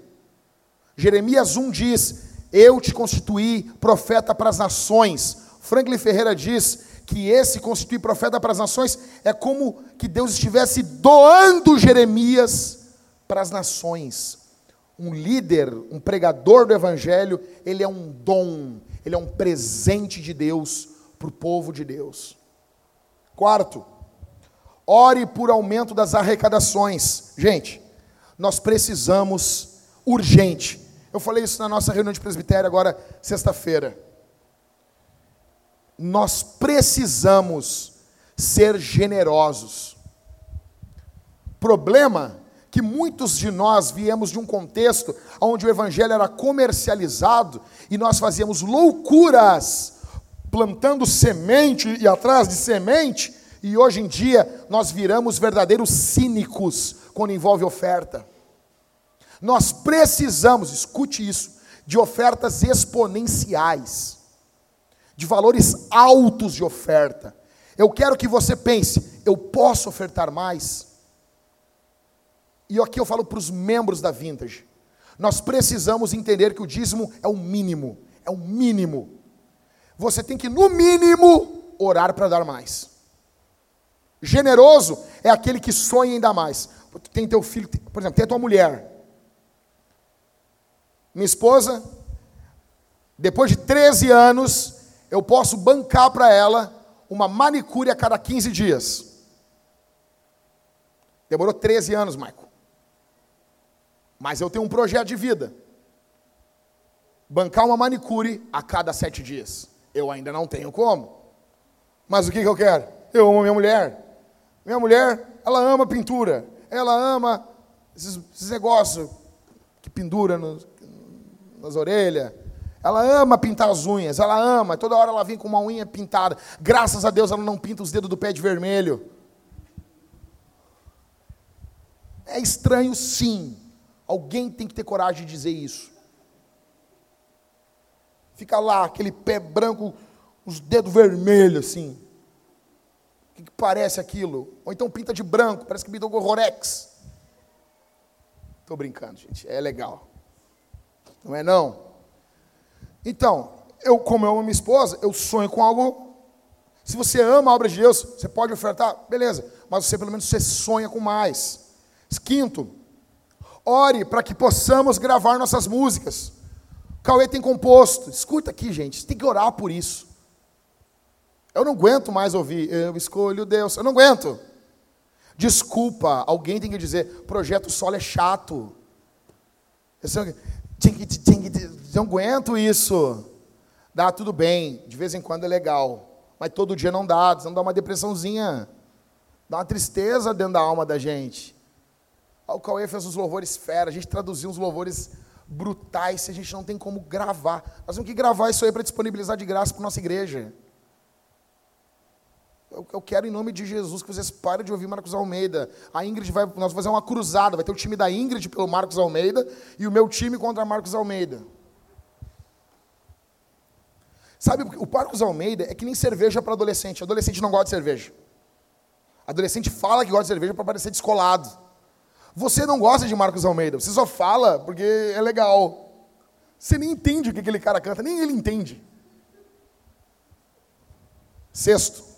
Jeremias 1 diz: Eu te constituí profeta para as nações. Franklin Ferreira diz que esse constituir profeta para as nações é como que Deus estivesse doando Jeremias para as nações. Um líder, um pregador do evangelho, ele é um dom, ele é um presente de Deus para o povo de Deus. Quarto, ore por aumento das arrecadações. Gente, nós precisamos urgente. Eu falei isso na nossa reunião de presbitério agora, sexta-feira. Nós precisamos ser generosos. Problema que muitos de nós viemos de um contexto onde o evangelho era comercializado e nós fazíamos loucuras plantando semente e atrás de semente, e hoje em dia nós viramos verdadeiros cínicos quando envolve oferta. Nós precisamos, escute isso, de ofertas exponenciais, de valores altos de oferta. Eu quero que você pense, eu posso ofertar mais? E aqui eu falo para os membros da Vintage. Nós precisamos entender que o dízimo é o mínimo, é o mínimo. Você tem que, no mínimo, orar para dar mais. Generoso é aquele que sonha dar mais. Tem teu filho, por exemplo, tem a tua mulher. Minha esposa, depois de 13 anos, eu posso bancar para ela uma manicure a cada 15 dias. Demorou 13 anos, Maico. Mas eu tenho um projeto de vida. Bancar uma manicure a cada sete dias. Eu ainda não tenho como. Mas o que, que eu quero? Eu amo minha mulher. Minha mulher, ela ama pintura. Ela ama esses, esses negócios que pendura nos, nas orelhas. Ela ama pintar as unhas, ela ama. Toda hora ela vem com uma unha pintada. Graças a Deus ela não pinta os dedos do pé de vermelho. É estranho, sim. Alguém tem que ter coragem de dizer isso. Fica lá, aquele pé branco, os dedos vermelhos, assim. Que, parece aquilo? Ou então pinta de branco, parece que deu Rorex. Estou brincando, gente. É legal. Não é não? Então, eu, como eu amo minha esposa, eu sonho com algo. Se você ama a obra de Deus, você pode ofertar, beleza. Mas você, pelo menos, você sonha com mais. Quinto, Ore para que possamos gravar nossas músicas. Cauê tem composto. Escuta aqui, gente. Tem que orar por isso. Eu não aguento mais ouvir. Eu escolho Deus. Eu não aguento. Desculpa. Alguém tem que dizer: projeto solo é chato. Não aguento isso. Dá tudo bem. De vez em quando é legal. Mas todo dia não dá. Senão dá uma depressãozinha. Dá uma tristeza dentro da alma da gente. O Cauê fez os louvores fera, a gente traduziu uns louvores brutais, se a gente não tem como gravar. Nós temos que gravar isso aí para disponibilizar de graça para nossa igreja. Eu, eu, quero, em nome de Jesus, que vocês parem de ouvir Marcos Almeida. A Ingrid vai. Nós vamos fazer uma cruzada. Vai ter o time da Ingrid pelo Marcos Almeida e o meu time contra Marcos Almeida. Sabe, o Marcos Almeida é que nem cerveja para adolescente. Adolescente não gosta de cerveja. Adolescente fala que gosta de cerveja para parecer descolado. Você não gosta de Marcos Almeida, você só fala porque é legal. Você nem entende o que aquele cara canta, nem ele entende. Sexto,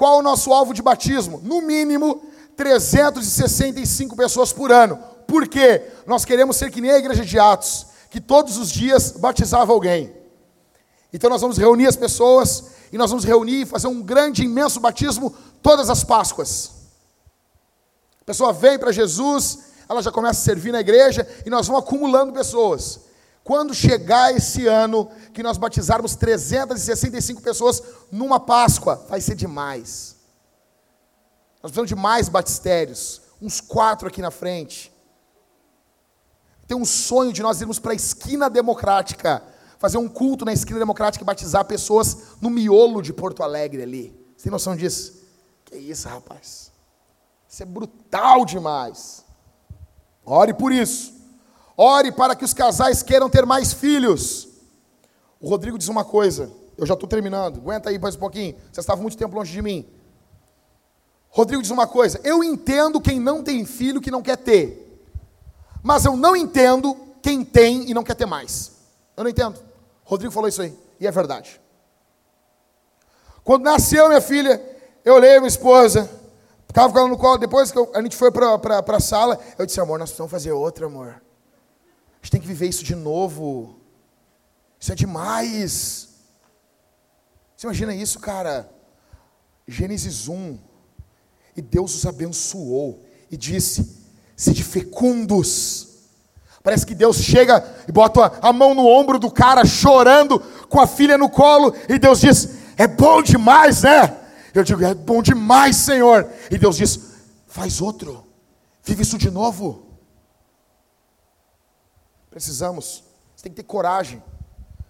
qual o nosso alvo de batismo? No mínimo 365 pessoas por ano. Por quê? Nós queremos ser que nem a igreja de Atos, que todos os dias batizava alguém. Então nós vamos reunir as pessoas e nós vamos reunir e fazer um grande, imenso batismo todas as Páscoas. A pessoa vem para Jesus, ela já começa a servir na igreja e nós vamos acumulando pessoas. Quando chegar esse ano que nós batizarmos 365 pessoas numa Páscoa, vai ser demais. Nós precisamos de mais batistérios, uns quatro aqui na frente. Tem um sonho de nós irmos para a esquina democrática, fazer um culto na esquina democrática e batizar pessoas no miolo de Porto Alegre ali. Você tem noção disso? Que isso, rapaz? Isso é brutal demais. Ore por isso. Ore para que os casais queiram ter mais filhos. O Rodrigo diz uma coisa. Eu já estou terminando. Aguenta aí mais um pouquinho. Você estava muito tempo longe de mim. Rodrigo diz uma coisa. Eu entendo quem não tem filho que não quer ter. Mas eu não entendo quem tem e não quer ter mais. Eu não entendo. Rodrigo falou isso aí. E é verdade. Quando nasceu minha filha, eu olhei minha esposa. Ficava com ela no colo. Depois que eu, a gente foi para a sala, eu disse, amor, nós precisamos fazer outra, amor. A gente tem que viver isso de novo. Isso é demais. Você imagina isso, cara? Gênesis 1. E Deus os abençoou e disse: Sede fecundos. Parece que Deus chega e bota a mão no ombro do cara chorando com a filha no colo e Deus diz: É bom demais, né? Eu digo: É bom demais, Senhor. E Deus diz: Faz outro. Vive isso de novo. Precisamos. Você tem que ter coragem.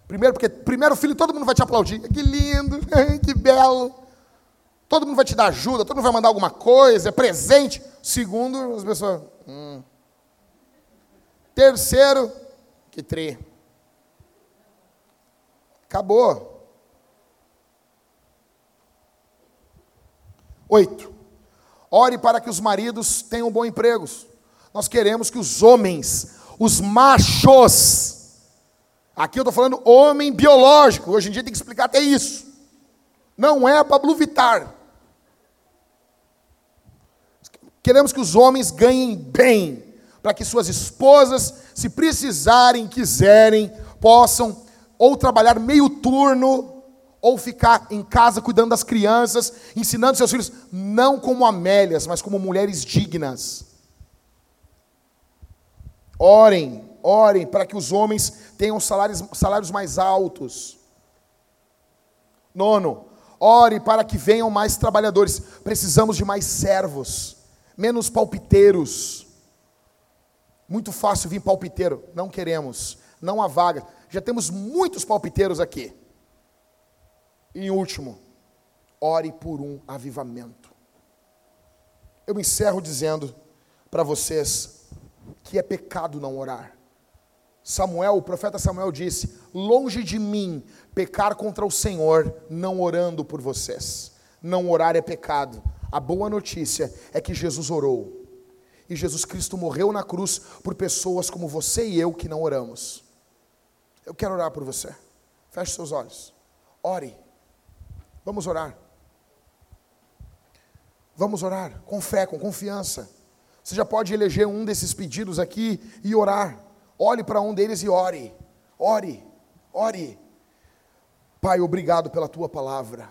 Primeiro, porque primeiro filho todo mundo vai te aplaudir. Que lindo, que belo. Todo mundo vai te dar ajuda, todo mundo vai mandar alguma coisa, é presente. Segundo, as pessoas. Hum. Terceiro, que tre. Acabou. Oito. Ore para que os maridos tenham bons empregos. Nós queremos que os homens os machos. Aqui eu estou falando homem biológico. Hoje em dia tem que explicar até isso. Não é Pablo Vitar. Queremos que os homens ganhem bem, para que suas esposas, se precisarem, quiserem, possam ou trabalhar meio turno, ou ficar em casa cuidando das crianças, ensinando seus filhos, não como Amélias, mas como mulheres dignas. Orem, orem para que os homens tenham salários, salários mais altos. Nono, ore para que venham mais trabalhadores. Precisamos de mais servos, menos palpiteiros. Muito fácil vir palpiteiro, não queremos, não há vaga. Já temos muitos palpiteiros aqui. E em último, ore por um avivamento. Eu encerro dizendo para vocês que é pecado não orar. Samuel, o profeta Samuel disse: Longe de mim pecar contra o Senhor, não orando por vocês. Não orar é pecado. A boa notícia é que Jesus orou. E Jesus Cristo morreu na cruz por pessoas como você e eu que não oramos. Eu quero orar por você. Feche seus olhos. Ore. Vamos orar. Vamos orar com fé, com confiança. Você já pode eleger um desses pedidos aqui e orar. Olhe para um deles e ore. Ore, ore. Pai, obrigado pela tua palavra.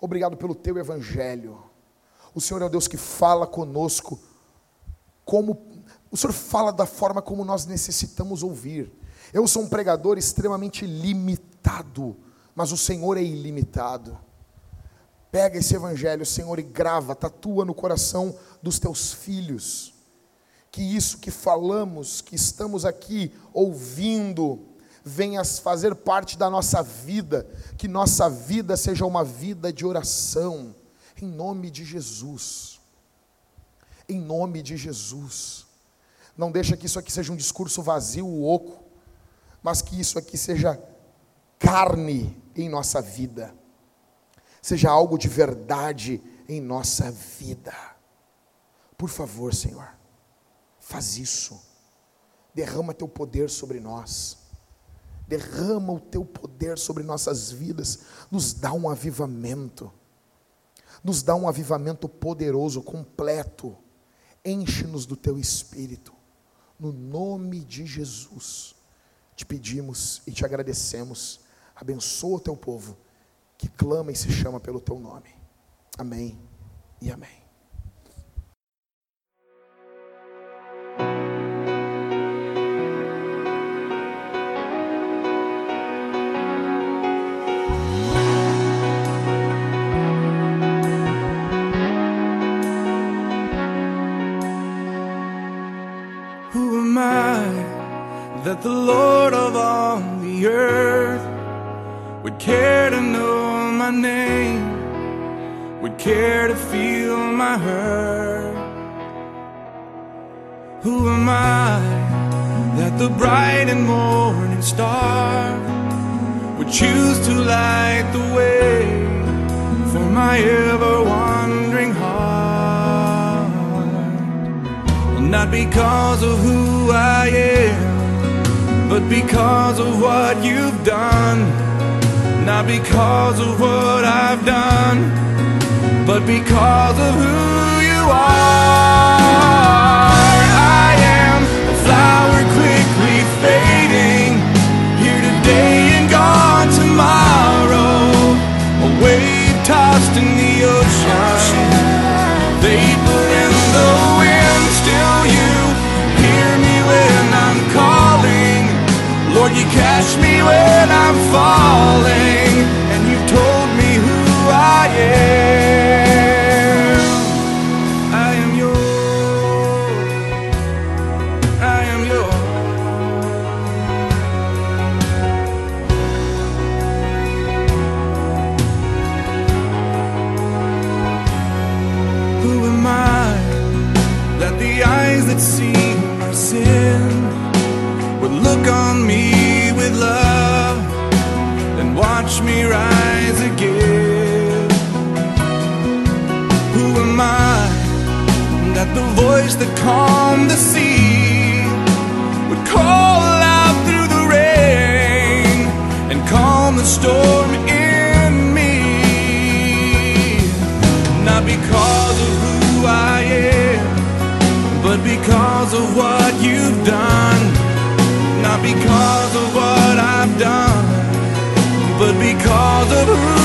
Obrigado pelo teu evangelho. O Senhor é o Deus que fala conosco como o Senhor fala da forma como nós necessitamos ouvir. Eu sou um pregador extremamente limitado, mas o Senhor é ilimitado. Pega esse evangelho, Senhor, e grava, tatua no coração dos teus filhos. Que isso que falamos, que estamos aqui ouvindo, venha fazer parte da nossa vida, que nossa vida seja uma vida de oração, em nome de Jesus. Em nome de Jesus. Não deixa que isso aqui seja um discurso vazio, oco, mas que isso aqui seja carne em nossa vida seja algo de verdade em nossa vida. Por favor, Senhor, faz isso. Derrama teu poder sobre nós. Derrama o teu poder sobre nossas vidas. Nos dá um avivamento. Nos dá um avivamento poderoso, completo. Enche-nos do teu espírito. No nome de Jesus, te pedimos e te agradecemos. Abençoa o teu povo que clama e se chama pelo teu nome. Amém e amém. choose to light the way for my ever wandering heart. Not because of who I am, but because of what you've done. Not because of what I've done, but because of who you are. tossed in the ocean. Vapor in the wind, still you hear me when I'm calling. Lord, you catch me when I'm falling. voice that calmed the sea would call out through the rain and calm the storm in me. Not because of who I am, but because of what you've done. Not because of what I've done, but because of who.